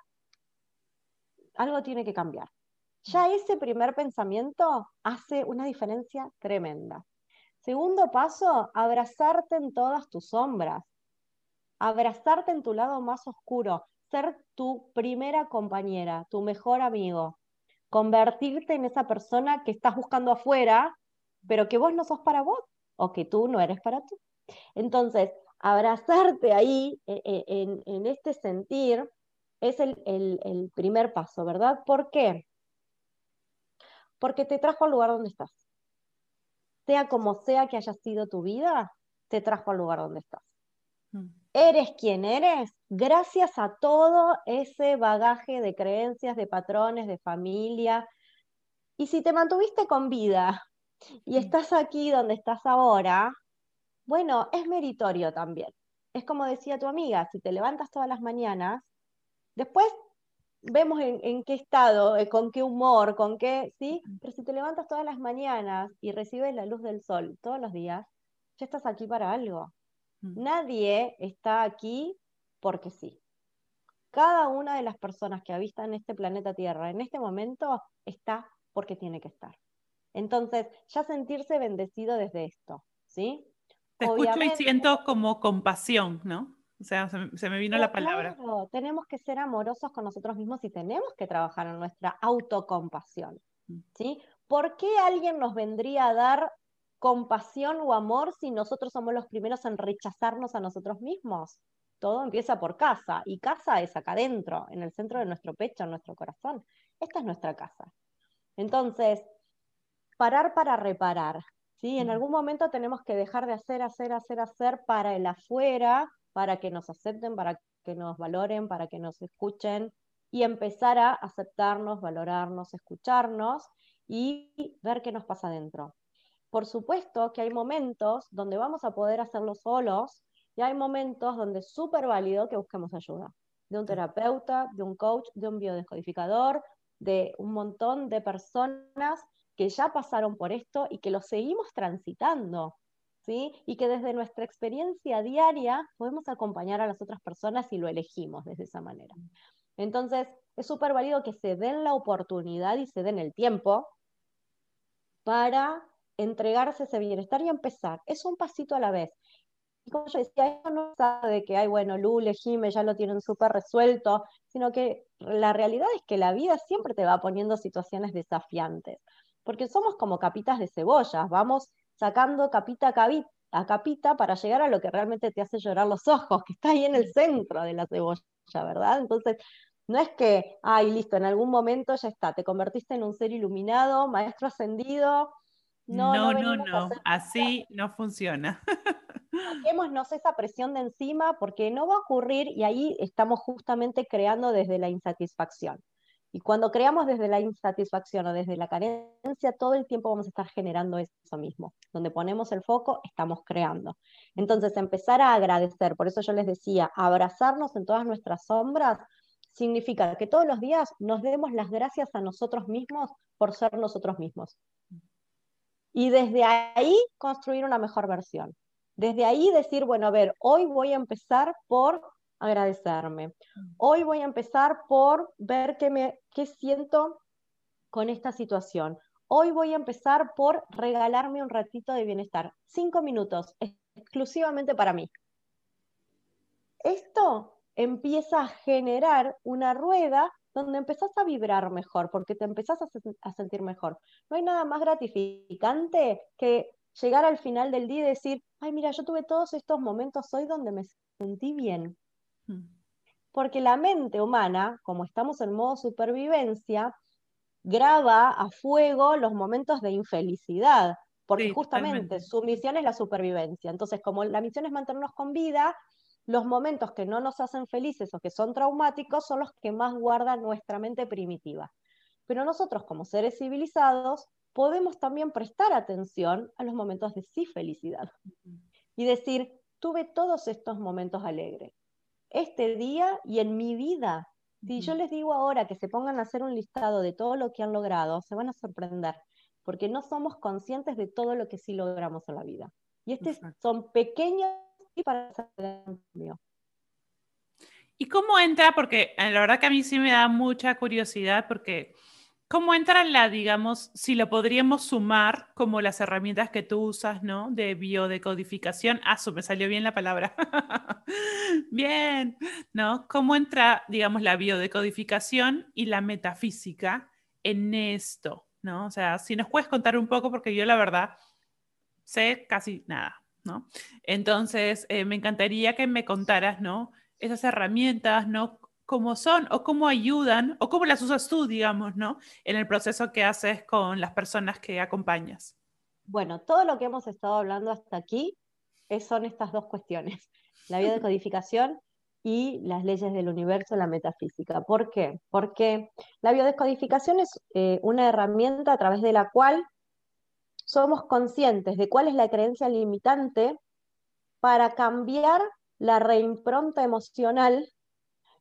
algo tiene que cambiar. Ya ese primer pensamiento hace una diferencia tremenda. Segundo paso, abrazarte en todas tus sombras, abrazarte en tu lado más oscuro, ser tu primera compañera, tu mejor amigo, convertirte en esa persona que estás buscando afuera, pero que vos no sos para vos o que tú no eres para tú. Entonces, abrazarte ahí e, e, en, este sentir es el, el, primer paso, ¿verdad? ¿Por qué? Porque te trajo al lugar donde estás. Sea como sea que haya sido tu vida, te trajo al lugar donde estás. Mm. Eres quien eres gracias a todo ese bagaje de creencias, de patrones, de familia. Y si te mantuviste con vida y mm. estás aquí donde estás ahora, bueno, es meritorio también. Es como decía tu amiga, si te levantas todas las mañanas, después vemos en, qué estado, eh, con qué humor, con qué, ¿sí? Pero si te levantas todas las mañanas y recibes la luz del sol todos los días, ya estás aquí para algo. Mm. Nadie está aquí porque sí. Cada una de las personas que habitan este planeta Tierra en este momento está porque tiene que estar. Entonces, ya sentirse bendecido desde esto, ¿sí? Te escucho y siento como compasión, ¿no? O sea, se, me vino la palabra. Claro, tenemos que ser amorosos con nosotros mismos y tenemos que trabajar en nuestra autocompasión, mm. ¿sí? ¿Por qué alguien nos vendría a dar compasión o amor si nosotros somos los primeros en rechazarnos a nosotros mismos? todo empieza por casa y casa es acá adentro, en el centro de nuestro pecho, en nuestro corazón. Esta es nuestra casa. Entonces, parar para reparar. ¿sí? En algún momento tenemos que dejar de hacer, hacer, hacer, hacer para el afuera, para que nos acepten, para que nos valoren, para que nos escuchen y empezar a aceptarnos, valorarnos, escucharnos y ver qué nos pasa adentro. Por supuesto que hay momentos donde vamos a poder hacerlo solos y hay momentos donde es súper válido que busquemos ayuda de un terapeuta, de un coach, de un biodescodificador, de un montón de personas que ya pasaron por esto y que lo seguimos transitando. ¿sí? Y que desde nuestra experiencia diaria podemos acompañar a las otras personas y lo elegimos desde esa manera. Entonces, es súper válido que se den la oportunidad y se den el tiempo para entregarse ese bienestar y empezar. Es un pasito a la vez. Y como yo decía, esto no sabe de que, ay, bueno, Lule, Jime ya lo tienen súper resuelto, sino que la realidad es que la vida siempre te va poniendo situaciones desafiantes, porque somos como capitas de cebollas, vamos sacando capita a capita para llegar a lo que realmente te hace llorar los ojos, que está ahí en el centro de la cebolla, ¿verdad? Entonces, no es que, ay, listo, en algún momento ya está, te convertiste en un ser iluminado, maestro ascendido. No, no, no, no, así no funciona. Saquémonos esa presión de encima porque no va a ocurrir y ahí estamos justamente creando desde la insatisfacción. Y cuando creamos desde la insatisfacción o desde la carencia, todo el tiempo vamos a estar generando eso mismo. Donde ponemos el foco, estamos creando. Entonces, empezar a agradecer, por eso yo les decía, abrazarnos en todas nuestras sombras, significa que todos los días nos demos las gracias a nosotros mismos por ser nosotros mismos. Y desde ahí construir una mejor versión. Desde ahí decir, bueno, a ver, hoy voy a empezar por agradecerme. Hoy voy a empezar por ver qué, me, qué siento con esta situación. Hoy voy a empezar por regalarme un ratito de bienestar. Cinco minutos exclusivamente para mí. Esto empieza a generar una rueda donde empezás a vibrar mejor, porque te empezás a, sentir mejor. No hay nada más gratificante que llegar al final del día y decir, ay, mira, yo tuve todos estos momentos hoy donde me sentí bien. Mm. Porque la mente humana, como estamos en modo supervivencia, graba a fuego los momentos de infelicidad, porque justamente su misión es la supervivencia. Entonces, como la misión es mantenernos con vida, los momentos que no nos hacen felices o que son traumáticos son los que más guardan nuestra mente primitiva. Pero nosotros como seres civilizados podemos también prestar atención a los momentos de sí felicidad y decir, tuve todos estos momentos alegres. Este día y en mi vida, si yo les digo ahora que se pongan a hacer un listado de todo lo que han logrado, se van a sorprender, porque no somos conscientes de todo lo que sí logramos en la vida. Y estos son pequeños para ¿Y cómo entra? Porque eh, la verdad que a mí sí me da mucha curiosidad porque ¿cómo entra la, digamos, si lo podríamos sumar como las herramientas que tú usas, ¿no? De biodecodificación. Ah, me salió bien la palabra. bien, ¿no? ¿Cómo entra, digamos, la biodecodificación y la metafísica en esto, ¿no? O sea, si nos puedes contar un poco, porque yo la verdad sé casi nada. Entonces, eh, me encantaría que me contaras, ¿no? Esas herramientas, ¿no? Cómo son o cómo ayudan o cómo las usas tú, digamos, ¿no? En el proceso que haces con las personas que acompañas. Bueno, todo lo que hemos estado hablando hasta aquí son estas dos cuestiones, la biodescodificación y las leyes del universo, la metafísica. ¿Por qué? Porque la biodescodificación es eh, una herramienta a través de la cual somos conscientes de cuál es la creencia limitante para cambiar la reimpronta emocional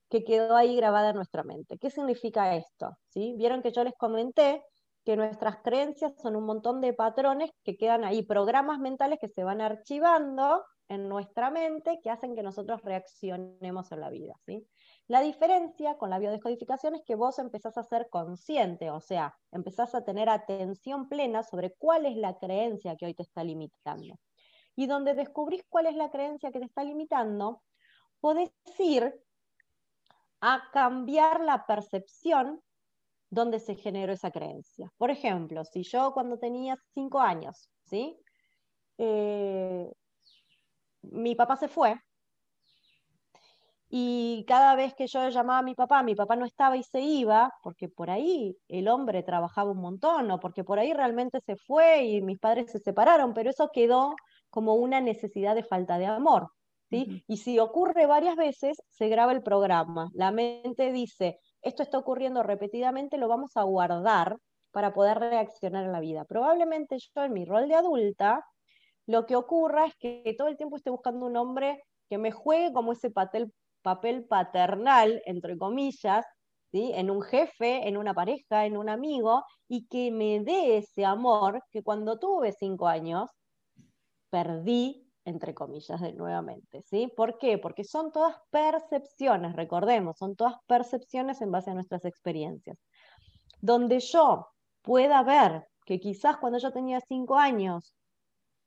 que quedó ahí grabada en nuestra mente. ¿Qué significa esto? ¿Sí? Vieron que yo les comenté que nuestras creencias son un montón de patrones que quedan ahí, programas mentales que se van archivando en nuestra mente que hacen que nosotros reaccionemos en la vida. ¿sí? La diferencia con la biodescodificación es que vos empezás a ser consciente, o sea, empezás a tener atención plena sobre cuál es la creencia que hoy te está limitando. Y donde descubrís cuál es la creencia que te está limitando, podés ir a cambiar la percepción donde se generó esa creencia. Por ejemplo, si yo cuando tenía cinco años, ¿sí? Eh, mi papá se fue y cada vez que yo llamaba a mi papá, mi papá no estaba y se iba, porque por ahí el hombre trabajaba un montón, o porque por ahí realmente se fue y mis padres se separaron, pero eso quedó como una necesidad de falta de amor. ¿sí? Y si ocurre varias veces, se graba el programa. La mente dice, esto está ocurriendo repetidamente, lo vamos a guardar para poder reaccionar en la vida. Probablemente yo en mi rol de adulta, lo que ocurra es que todo el tiempo esté buscando un hombre que me juegue como ese papel, papel paternal, entre comillas, ¿sí? en un jefe, en una pareja, en un amigo, y que me dé ese amor que cuando tuve cinco años perdí entre comillas, de nuevamente, ¿sí? ¿Por qué? Porque son todas percepciones, recordemos, son todas percepciones en base a nuestras experiencias. Donde yo pueda ver que quizás cuando yo tenía cinco años,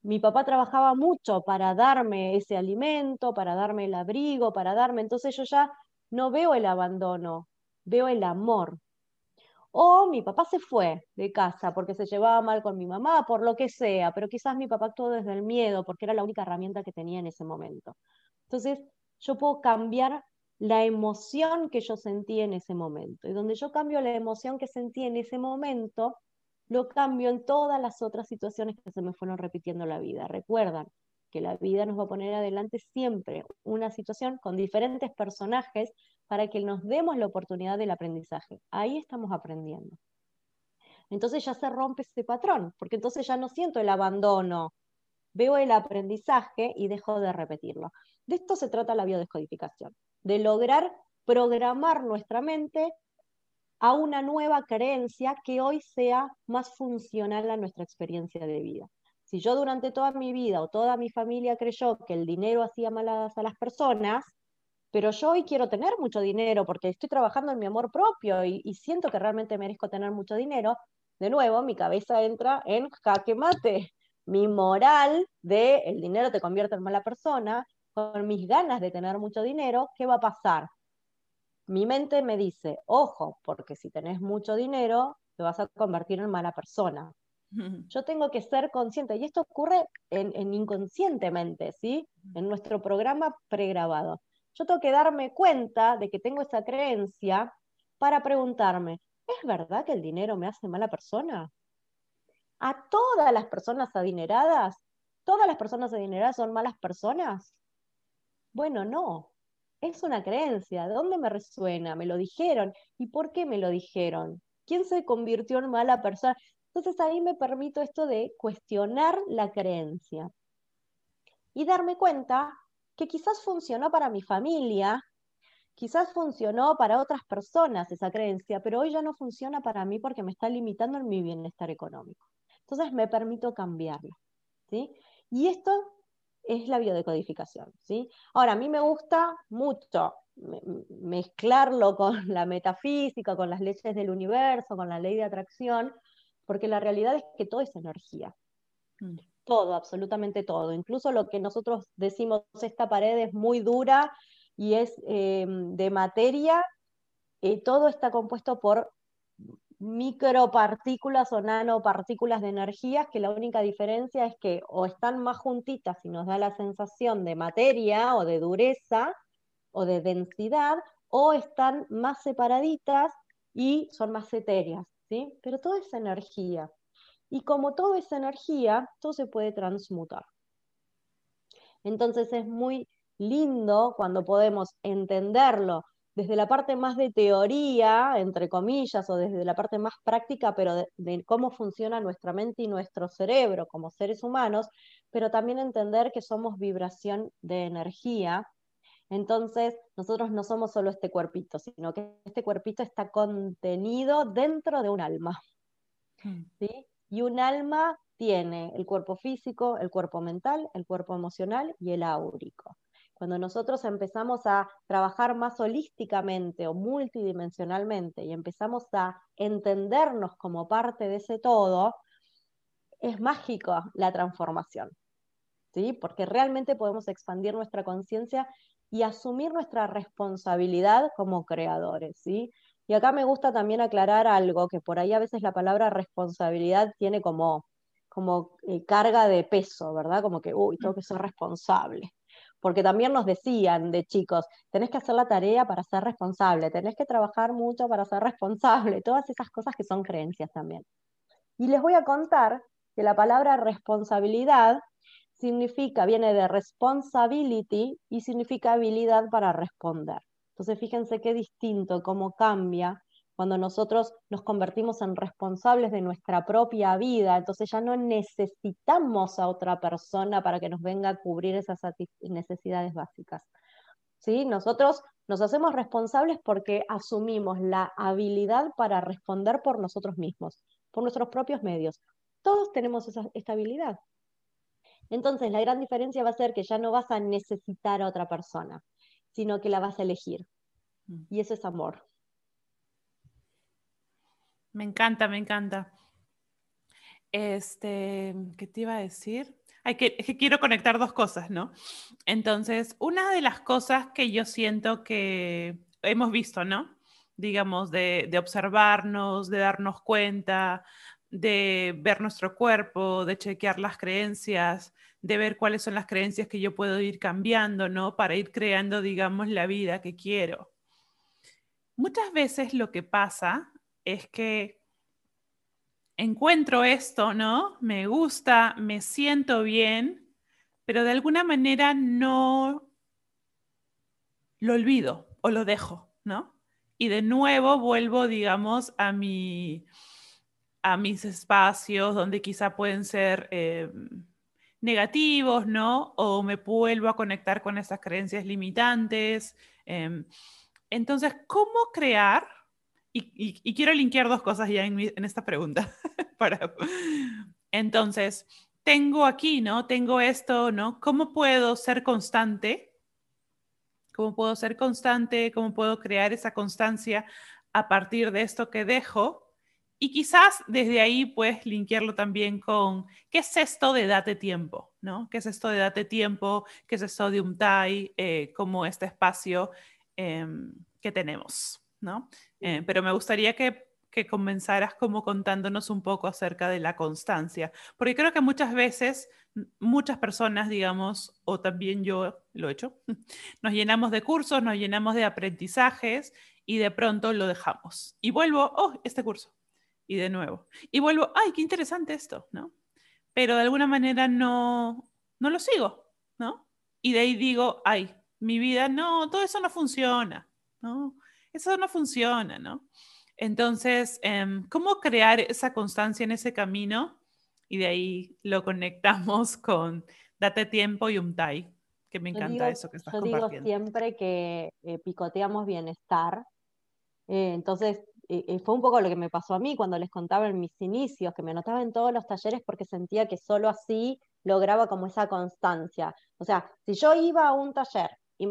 mi papá trabajaba mucho para darme ese alimento, para darme el abrigo, para darme, entonces yo ya no veo el abandono, veo el amor, o mi papá se fue de casa porque se llevaba mal con mi mamá, por lo que sea, pero quizás mi papá actuó desde el miedo porque era la única herramienta que tenía en ese momento. Entonces, yo puedo cambiar la emoción que yo sentí en ese momento. Y donde yo cambio la emoción que sentí en ese momento, lo cambio en todas las otras situaciones que se me fueron repitiendo la vida. Recuerdan que la vida nos va a poner adelante siempre una situación con diferentes personajes para que nos demos la oportunidad del aprendizaje. Ahí estamos aprendiendo. Entonces ya se rompe ese patrón, porque entonces ya no siento el abandono, veo el aprendizaje y dejo de repetirlo. De esto se trata la biodescodificación, de lograr programar nuestra mente a una nueva creencia que hoy sea más funcional a nuestra experiencia de vida. Si yo durante toda mi vida o toda mi familia creyó que el dinero hacía malas a las personas, pero yo hoy quiero tener mucho dinero porque estoy trabajando en mi amor propio y, siento que realmente merezco tener mucho dinero, de nuevo mi cabeza entra en jaque mate. Mi moral de el dinero te convierte en mala persona, con mis ganas de tener mucho dinero, ¿qué va a pasar? Mi mente me dice, ojo, porque si tenés mucho dinero, te vas a convertir en mala persona. Yo tengo que ser consciente, y esto ocurre en, en inconscientemente, ¿sí? En nuestro programa pregrabado yo tengo que darme cuenta de que tengo esa creencia para preguntarme, ¿es verdad que el dinero me hace mala persona? ¿A todas las personas adineradas? ¿Todas las personas adineradas son malas personas? Bueno, no. Es una creencia. ¿De dónde me resuena? ¿Me lo dijeron? ¿Y por qué me lo dijeron? ¿Quién se convirtió en mala persona? Entonces ahí me permito esto de cuestionar la creencia y darme cuenta que quizás funcionó para mi familia, quizás funcionó para otras personas esa creencia, pero hoy ya no funciona para mí porque me está limitando en mi bienestar económico. Entonces me permito cambiarlo. ¿sí? Y esto es la biodecodificación. ¿sí? Ahora, a mí me gusta mucho mezclarlo con la metafísica, con las leyes del universo, con la ley de atracción, porque la realidad es que todo es energía. Mm todo, absolutamente todo. Incluso lo que nosotros decimos, esta pared es muy dura y es eh, de materia, eh, todo está compuesto por micropartículas o nanopartículas de energías, que la única diferencia es que o están más juntitas y nos da la sensación de materia o de dureza o de densidad, o están más separaditas y son más etéreas, ¿sí? Pero todo es energía. Y como todo es energía, todo se puede transmutar. Entonces es muy lindo cuando podemos entenderlo desde la parte más de teoría, entre comillas, o desde la parte más práctica, pero de, cómo funciona nuestra mente y nuestro cerebro como seres humanos, pero también entender que somos vibración de energía. Entonces, nosotros no somos solo este cuerpito, sino que este cuerpito está contenido dentro de un alma. Hmm. ¿sí? Y un alma tiene el cuerpo físico, el cuerpo mental, el cuerpo emocional y el áurico. Cuando nosotros empezamos a trabajar más holísticamente o multidimensionalmente y empezamos a entendernos como parte de ese todo, es mágico la transformación, ¿sí? Porque realmente podemos expandir nuestra conciencia y asumir nuestra responsabilidad como creadores, ¿sí? Y acá me gusta también aclarar algo, que por ahí a veces la palabra responsabilidad tiene como, como eh, carga de peso, ¿verdad? Como que, uy, tengo que ser responsable. Porque también nos decían de chicos, tenés que hacer la tarea para ser responsable, tenés que trabajar mucho para ser responsable, todas esas cosas que son creencias también. Y les voy a contar que la palabra responsabilidad significa, viene de responsibility y significa habilidad para responder. Entonces, fíjense qué distinto, cómo cambia cuando nosotros nos convertimos en responsables de nuestra propia vida, entonces ya no necesitamos a otra persona para que nos venga a cubrir esas necesidades básicas. ¿Sí? Nosotros nos hacemos responsables porque asumimos la habilidad para responder por nosotros mismos, por nuestros propios medios. Todos tenemos esa, esta habilidad. Entonces, la gran diferencia va a ser que ya no vas a necesitar a otra persona, sino que la vas a elegir. Mm. Y eso es amor. Me encanta, me encanta. Este, ¿qué te iba a decir? Que, que quiero conectar dos cosas, ¿no? Entonces, una de las cosas que yo siento que hemos visto, ¿no? Digamos, de, de observarnos, de darnos cuenta, de ver nuestro cuerpo, de chequear las creencias, de ver cuáles son las creencias que yo puedo ir cambiando, ¿no? Para ir creando, digamos, la vida que quiero. Muchas veces lo que pasa es que encuentro esto, ¿no? Me gusta, me siento bien, pero de alguna manera no lo olvido o lo dejo, ¿no? Y de nuevo vuelvo, digamos, a mi a mis espacios donde quizá pueden ser eh, negativos, ¿no? O me vuelvo a conectar con esas creencias limitantes. Em, entonces, ¿cómo crear? Y, quiero linkear dos cosas ya en, esta pregunta. Entonces, tengo aquí, ¿no? Tengo esto, ¿no? ¿Cómo puedo ser constante? ¿Cómo puedo ser constante? ¿Cómo puedo crear esa constancia a partir de esto que dejo? Y quizás desde ahí puedes linkearlo también con qué es esto de date tiempo, ¿no? ¿Qué es esto de date tiempo? ¿Qué es esto de un TAI? Eh, como este espacio em, que tenemos, ¿no? Eh, pero me gustaría que, que comenzaras como contándonos un poco acerca de la constancia, porque creo que muchas veces muchas personas, digamos, o también yo lo he hecho, nos llenamos de cursos, nos llenamos de aprendizajes y de pronto lo dejamos. Y vuelvo, oh, este curso y de nuevo. Y vuelvo, ay, qué interesante esto, ¿no? Pero de alguna manera no, no lo sigo, ¿no? Y de ahí digo, ay, mi vida, no, todo eso no funciona, ¿no? Eso no funciona, ¿no? Entonces, em, ¿cómo crear esa constancia en ese camino? Y de ahí lo conectamos con date tiempo y un tai, que me encanta eso que estás yo compartiendo. Digo siempre que eh, picoteamos bienestar. Eh, entonces, fue un poco lo que me pasó a mí cuando les contaba en mis inicios, que me anotaba en todos los talleres porque sentía que solo así lograba como esa constancia. O sea, si yo iba a un taller y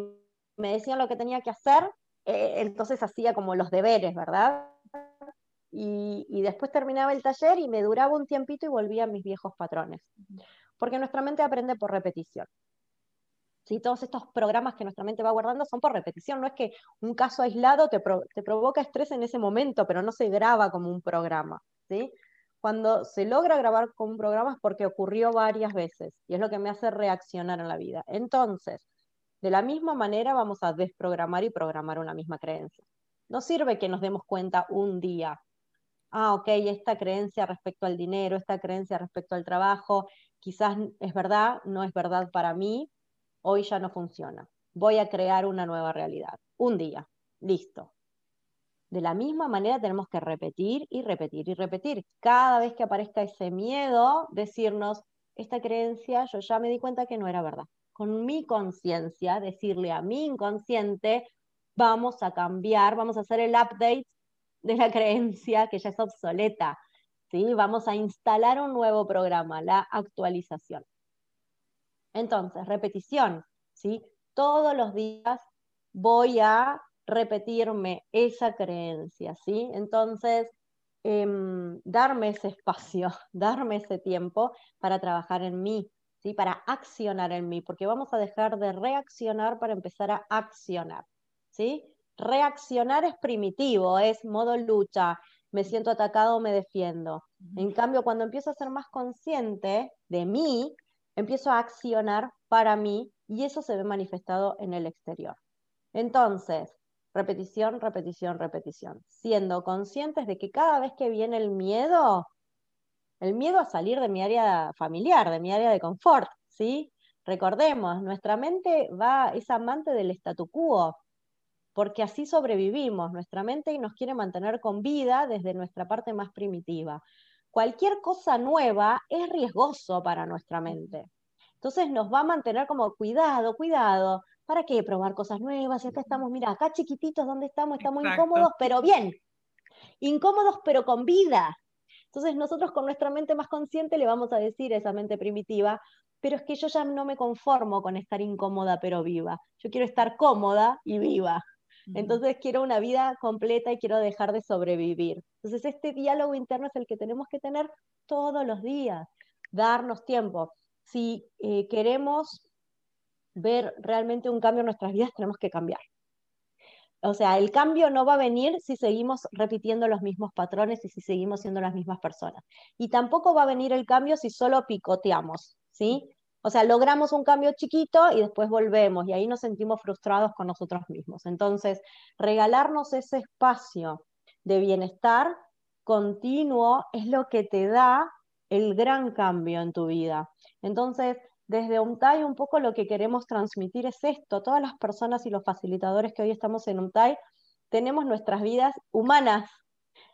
me decían lo que tenía que hacer, eh, entonces hacía como los deberes, ¿verdad? Y, y, después terminaba el taller y me duraba un tiempito y volvía a mis viejos patrones. Porque nuestra mente aprende por repetición. Todos estos programas que nuestra mente va guardando son por repetición, no es que un caso aislado te, provoca estrés en ese momento, pero no se graba como un programa. ¿sí? Cuando se logra grabar como un programa es porque ocurrió varias veces y es lo que me hace reaccionar en la vida. Entonces, de la misma manera vamos a desprogramar y programar una misma creencia. No sirve que nos demos cuenta un día, ah, ok, esta creencia respecto al dinero, esta creencia respecto al trabajo, quizás es verdad, no es verdad para mí, hoy ya no funciona. Voy a crear una nueva realidad. Un día, listo. De la misma manera tenemos que repetir y repetir y repetir. Cada vez que aparezca ese miedo, decirnos, esta creencia yo ya me di cuenta que no era verdad. Con mi conciencia, decirle a mi inconsciente, vamos a cambiar, vamos a hacer el update de la creencia que ya es obsoleta. ¿sí? Vamos a instalar un nuevo programa, la actualización. Entonces, repetición, ¿sí? Todos los días voy a repetirme esa creencia, ¿sí? Entonces, em, darme ese espacio, darme ese tiempo para trabajar en mí, ¿sí? Para accionar en mí, porque vamos a dejar de reaccionar para empezar a accionar, ¿sí? Reaccionar es primitivo, es modo lucha, me siento atacado, me defiendo. En cambio, cuando empiezo a ser más consciente de mí, empiezo a accionar para mí y eso se ve manifestado en el exterior. Entonces, repetición, repetición, repetición, siendo conscientes de que cada vez que viene el miedo, el miedo a salir de mi área familiar, de mi área de confort, ¿sí? Recordemos, nuestra mente va, es amante del statu quo, porque así sobrevivimos. Nuestra mente nos quiere mantener con vida desde nuestra parte más primitiva cualquier cosa nueva es riesgoso para nuestra mente. Entonces nos va a mantener como cuidado, cuidado. ¿Para qué probar cosas nuevas? Y acá estamos, mira, acá chiquititos donde estamos, estamos incómodos, pero bien. Incómodos, pero con vida. Entonces nosotros con nuestra mente más consciente le vamos a decir a esa mente primitiva, pero es que yo ya no me conformo con estar incómoda pero viva, yo quiero estar cómoda y viva. Entonces quiero una vida completa y quiero dejar de sobrevivir. Entonces este diálogo interno es el que tenemos que tener todos los días, darnos tiempo. Si eh, queremos ver realmente un cambio en nuestras vidas, tenemos que cambiar. O sea, el cambio no va a venir si seguimos repitiendo los mismos patrones y si seguimos siendo las mismas personas. Y tampoco va a venir el cambio si solo picoteamos, ¿sí? O sea, logramos un cambio chiquito y después volvemos y ahí nos sentimos frustrados con nosotros mismos. Entonces, regalarnos ese espacio de bienestar continuo es lo que te da el gran cambio en tu vida. Entonces, desde UMTAI un poco lo que queremos transmitir es esto. Todas las personas y los facilitadores que hoy estamos en UMTAI tenemos nuestras vidas humanas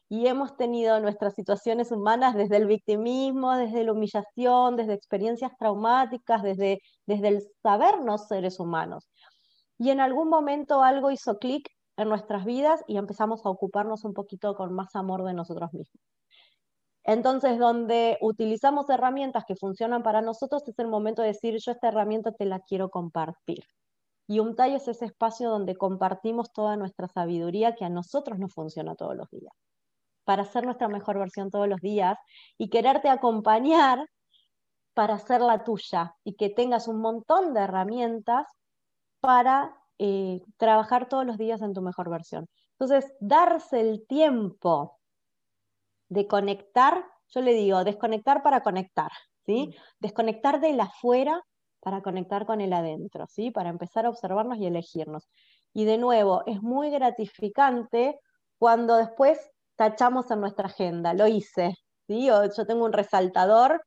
y hemos tenido nuestras situaciones humanas desde el victimismo, desde la humillación, desde experiencias traumáticas, desde, desde el sabernos seres humanos. Y en algún momento algo hizo clic en nuestras vidas y empezamos a ocuparnos un poquito con más amor de nosotros mismos. Entonces, donde utilizamos herramientas que funcionan para nosotros, es el momento de decir, yo esta herramienta te la quiero compartir. Y un tallo es ese espacio donde compartimos toda nuestra sabiduría que a nosotros nos funciona todos los días, para ser nuestra mejor versión todos los días y quererte acompañar para ser la tuya y que tengas un montón de herramientas para eh, trabajar todos los días en tu mejor versión. Entonces, darse el tiempo de conectar, yo le digo, desconectar para conectar, ¿sí? Mm. Desconectar del afuera para conectar con el adentro, ¿sí? Para empezar a observarnos y elegirnos. Y de nuevo, es muy gratificante cuando después tachamos en nuestra agenda, lo hice, ¿sí? yo tengo un resaltador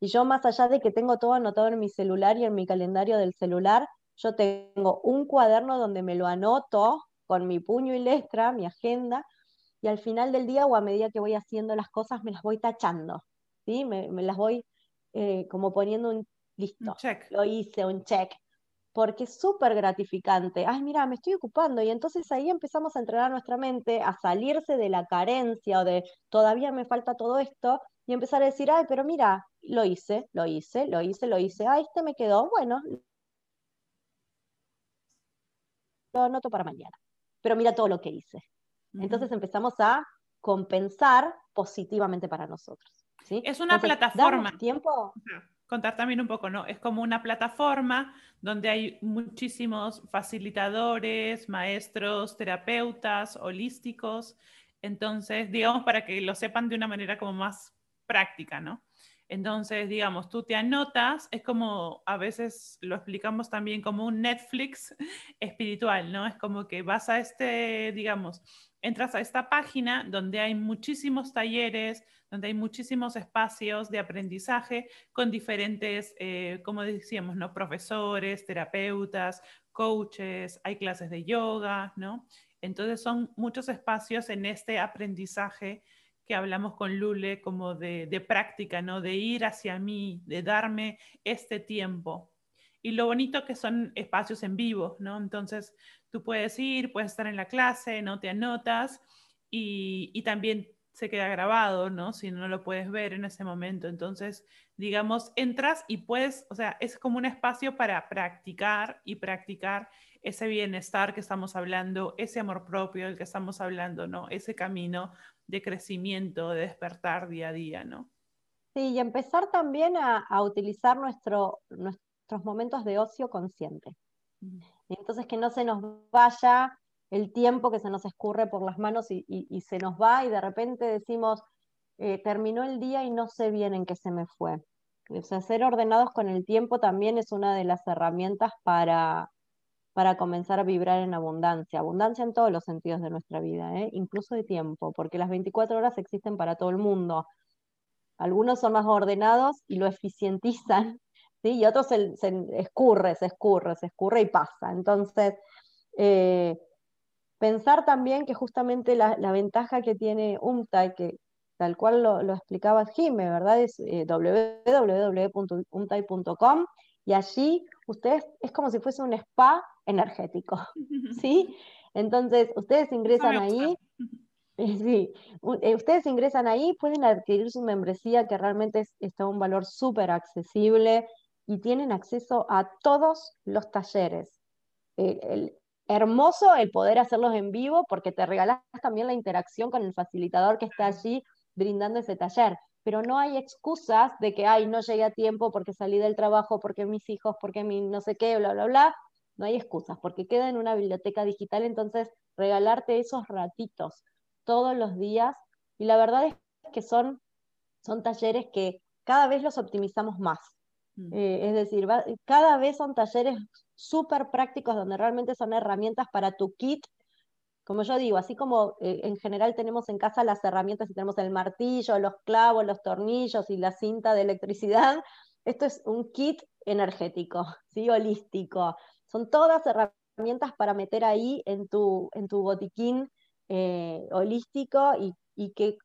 y yo más allá de que tengo todo anotado en mi celular y en mi calendario del celular, yo tengo un cuaderno donde me lo anoto con mi puño y letra, mi agenda, y al final del día o a medida que voy haciendo las cosas me las voy tachando, ¿sí? Me, las voy eh, como poniendo un listo, check. lo hice, un check, porque es súper gratificante. Ay, mira, me estoy ocupando y entonces ahí empezamos a entrenar nuestra mente a salirse de la carencia o de todavía me falta todo esto y empezar a decir, ay, pero mira, lo hice, lo hice, lo hice, lo hice, ay, este me quedó, bueno, lo anoto para mañana, pero mira todo lo que hice. Entonces empezamos a compensar positivamente para nosotros. ¿sí? Es una plataforma. Tiempo? Contar también un poco, ¿no? Es como una plataforma donde hay muchísimos facilitadores, maestros, terapeutas, holísticos. Entonces, digamos, para que lo sepan de una manera como más práctica, ¿no? Entonces, digamos, tú te anotas, es como a veces lo explicamos también como un Netflix espiritual, ¿no? Es como que vas a este, digamos, entras a esta página donde hay muchísimos talleres, donde hay muchísimos espacios de aprendizaje con diferentes, eh, como decíamos, ¿no? profesores, terapeutas, coaches, hay clases de yoga, ¿no? Entonces son muchos espacios en este aprendizaje que hablamos con Lule como de, de práctica, ¿no? De ir hacia mí, de darme este tiempo. Y lo bonito que son espacios en vivo, ¿no? Entonces, Tú puedes ir, puedes estar en la clase, no te anotas y, también se queda grabado, ¿no? Si no lo puedes ver en ese momento. Entonces, digamos, entras y puedes, o sea, es como un espacio para practicar y practicar ese bienestar que estamos hablando, ese amor propio del que estamos hablando, ¿no? Ese camino de crecimiento, de despertar día a día, ¿no? Sí, y empezar también a, utilizar nuestro, nuestros momentos de ocio consciente. Entonces que no se nos vaya el tiempo que se nos escurre por las manos y, se nos va y de repente decimos, eh, terminó el día y no sé bien en qué se me fue. O sea, ser ordenados con el tiempo también es una de las herramientas para, para comenzar a vibrar en abundancia. Abundancia en todos los sentidos de nuestra vida, ¿eh? incluso de tiempo, porque las 24 horas existen para todo el mundo. Algunos son más ordenados y lo eficientizan y otros se, escurre, se escurre, se escurre y pasa. Entonces, eh, pensar también que justamente la, ventaja que tiene UMTAI, que tal cual lo, explicaba Jime, ¿verdad? Es eh, www.umtai.com y allí ustedes es como si fuese un spa energético, ¿sí? Entonces, ustedes ingresan ahí, Sí, eh, ustedes ingresan ahí, pueden adquirir su membresía que realmente está a un valor súper accesible y tienen acceso a todos los talleres. El, hermoso el poder hacerlos en vivo porque te regalas también la interacción con el facilitador que está allí brindando ese taller. Pero no hay excusas de que, ay, no llegué a tiempo porque salí del trabajo, porque mis hijos, porque mi no sé qué, bla, bla, bla. No hay excusas porque queda en una biblioteca digital, entonces regalarte esos ratitos todos los días. Y la verdad es que son, son talleres que cada vez los optimizamos más. Eh, es decir, cada vez son talleres súper prácticos donde realmente son herramientas para tu kit. Como yo digo, así como eh, en general tenemos en casa las herramientas y tenemos el martillo, los clavos, los tornillos y la cinta de electricidad, esto es un kit energético, ¿sí? holístico. Son todas herramientas para meter ahí en tu, en tu botiquín eh, holístico y, y, que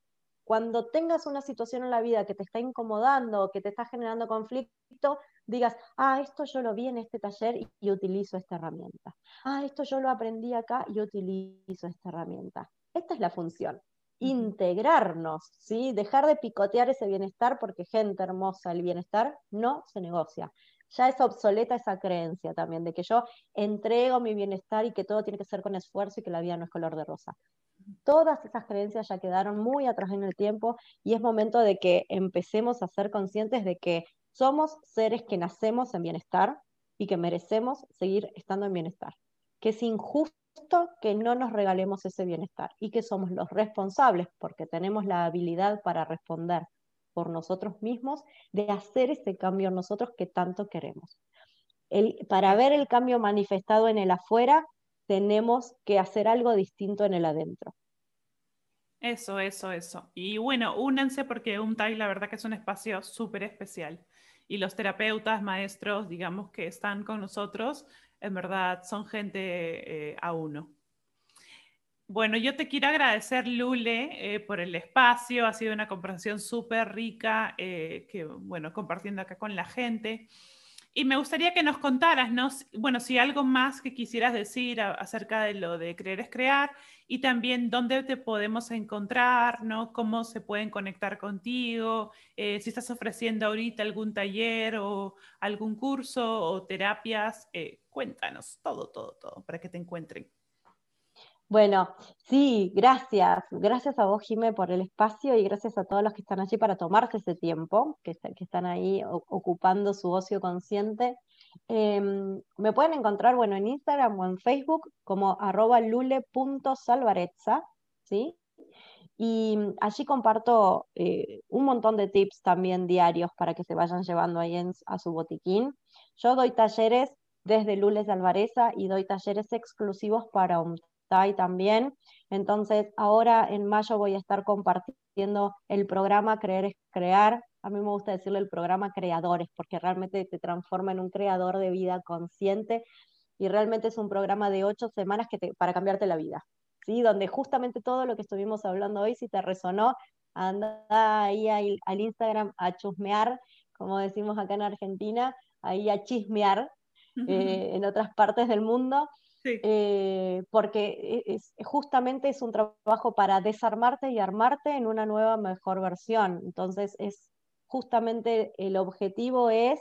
cuando tengas una situación en la vida que te está incomodando, que te está generando conflicto, digas, ah, esto yo lo vi en este taller y, utilizo esta herramienta. Ah, esto yo lo aprendí acá y utilizo esta herramienta. Esta es la función. Integrarnos, ¿sí? Dejar de picotear ese bienestar porque gente hermosa, el bienestar no se negocia. Ya es obsoleta esa creencia también de que yo entrego mi bienestar y que todo tiene que ser con esfuerzo y que la vida no es color de rosa todas esas creencias ya quedaron muy atrás en el tiempo y es momento de que empecemos a ser conscientes de que somos seres que nacemos en bienestar y que merecemos seguir estando en bienestar. Que es injusto que no nos regalemos ese bienestar y que somos los responsables porque tenemos la habilidad para responder por nosotros mismos de hacer ese cambio nosotros que tanto queremos. para ver el cambio manifestado en el afuera, tenemos que hacer algo distinto en el adentro. Eso, eso, eso. Y bueno, únanse porque UNTAI la verdad que es un espacio súper especial. Y los terapeutas, maestros, digamos, que están con nosotros, en verdad son gente eh, a uno. Bueno, yo te quiero agradecer, Lule, eh, por el espacio. Ha sido una conversación súper rica, eh, que, bueno, compartiendo acá con la gente. Y me gustaría que nos contaras, ¿no? bueno, si algo más que quisieras decir acerca de lo de creer es crear y también dónde te podemos encontrar, ¿no? Cómo se pueden conectar contigo, eh, si estás ofreciendo ahorita algún taller o algún curso o terapias, eh, cuéntanos todo, todo, todo, para que te encuentren. Bueno, sí, gracias. Gracias a vos, Jimé, por el espacio y gracias a todos los que están allí para tomarse ese tiempo, que, están ahí ocupando su ocio consciente. Em, me pueden encontrar, bueno, en Instagram o en Facebook como arroba lule.salvarezza, ¿sí? Y allí comparto eh, un montón de tips también diarios para que se vayan llevando ahí a su botiquín. Yo doy talleres desde Lules Alvareza y doy talleres exclusivos para un también. Entonces, ahora en mayo voy a estar compartiendo el programa Creer es Crear. A mí me gusta decirle el programa Creadores, porque realmente te transforma en un creador de vida consciente y realmente es un programa de ocho semanas que te, para cambiarte la vida. ¿sí? Donde justamente todo lo que estuvimos hablando hoy, si te resonó, anda ahí al Instagram a chusmear, como decimos acá en Argentina, ahí a chismear eh, en otras partes del mundo eh, porque e, es, justamente es un trabajo para desarmarte y armarte en una nueva, mejor versión. Entonces, es justamente el objetivo es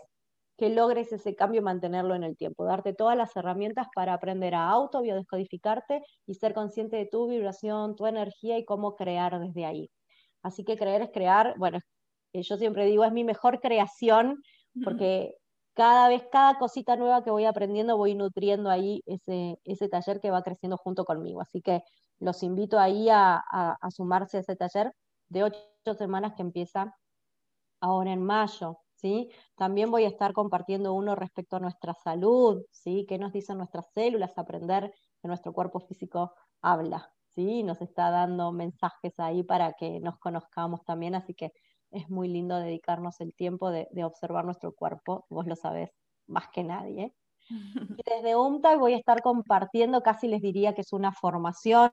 que logres ese cambio y mantenerlo en el tiempo, darte todas las herramientas para aprender a auto, biodescodificarte y ser consciente de tu vibración, tu energía y cómo crear desde ahí. Así que creer es crear, bueno, eh, yo siempre digo, es mi mejor creación, porque cada vez, cada cosita nueva que voy aprendiendo, voy nutriendo ahí ese, ese taller que va creciendo junto conmigo. Así que los invito ahí a, sumarse a ese taller de ocho semanas que empieza ahora en mayo. ¿sí? También voy a estar compartiendo uno respecto a nuestra salud, ¿sí? qué nos dicen nuestras células, aprender que nuestro cuerpo físico habla. ¿sí? Nos está dando mensajes ahí para que nos conozcamos también, así que es muy lindo dedicarnos el tiempo de, observar nuestro cuerpo, vos lo sabés más que nadie. Y desde UMTA voy a estar compartiendo, casi les diría que es una formación,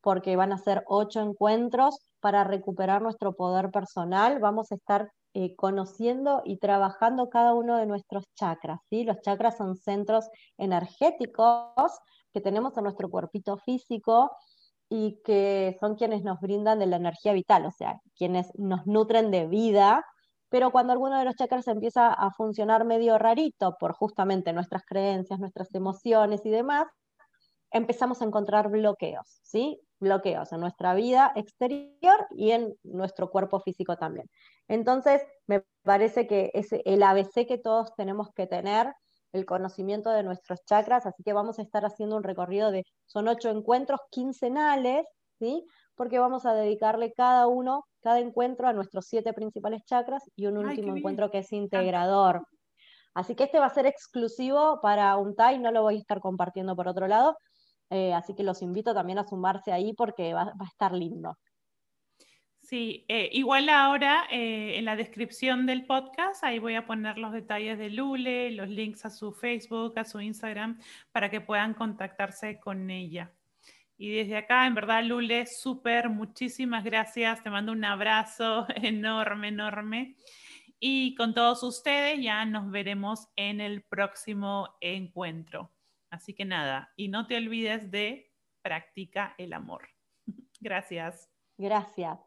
porque van a ser ocho encuentros para recuperar nuestro poder personal. Vamos a estar eh, conociendo y trabajando cada uno de nuestros chakras. ¿sí? Los chakras son centros energéticos que tenemos en nuestro cuerpito físico y que son quienes nos brindan de la energía vital, o sea, quienes nos nutren de vida, pero cuando alguno de los chakras empieza a funcionar medio rarito por justamente nuestras creencias, nuestras emociones y demás, empezamos a encontrar bloqueos, ¿sí? Bloqueos en nuestra vida exterior y en nuestro cuerpo físico también. Entonces, me parece que es el ABC que todos tenemos que tener, el conocimiento de nuestros chakras, así que vamos a estar haciendo un recorrido de, son ocho encuentros quincenales, ¿sí? Porque vamos a dedicarle cada uno, cada encuentro a nuestros siete principales chakras y un último encuentro que es integrador. Así que este va a ser exclusivo para UNTAI, no lo voy a estar compartiendo por otro lado, eh, así que los invito también a sumarse ahí porque va, a estar lindo. Sí, eh, igual ahora eh, en la descripción del podcast, ahí voy a poner los detalles de Lule, los links a su Facebook, a su Instagram, para que puedan contactarse con ella. Y desde acá, en verdad, Lule, súper, muchísimas gracias. Te mando un abrazo enorme, enorme. Y con todos ustedes ya nos veremos en el próximo encuentro. Así que nada, y no te olvides de practica el amor. Gracias. Gracias.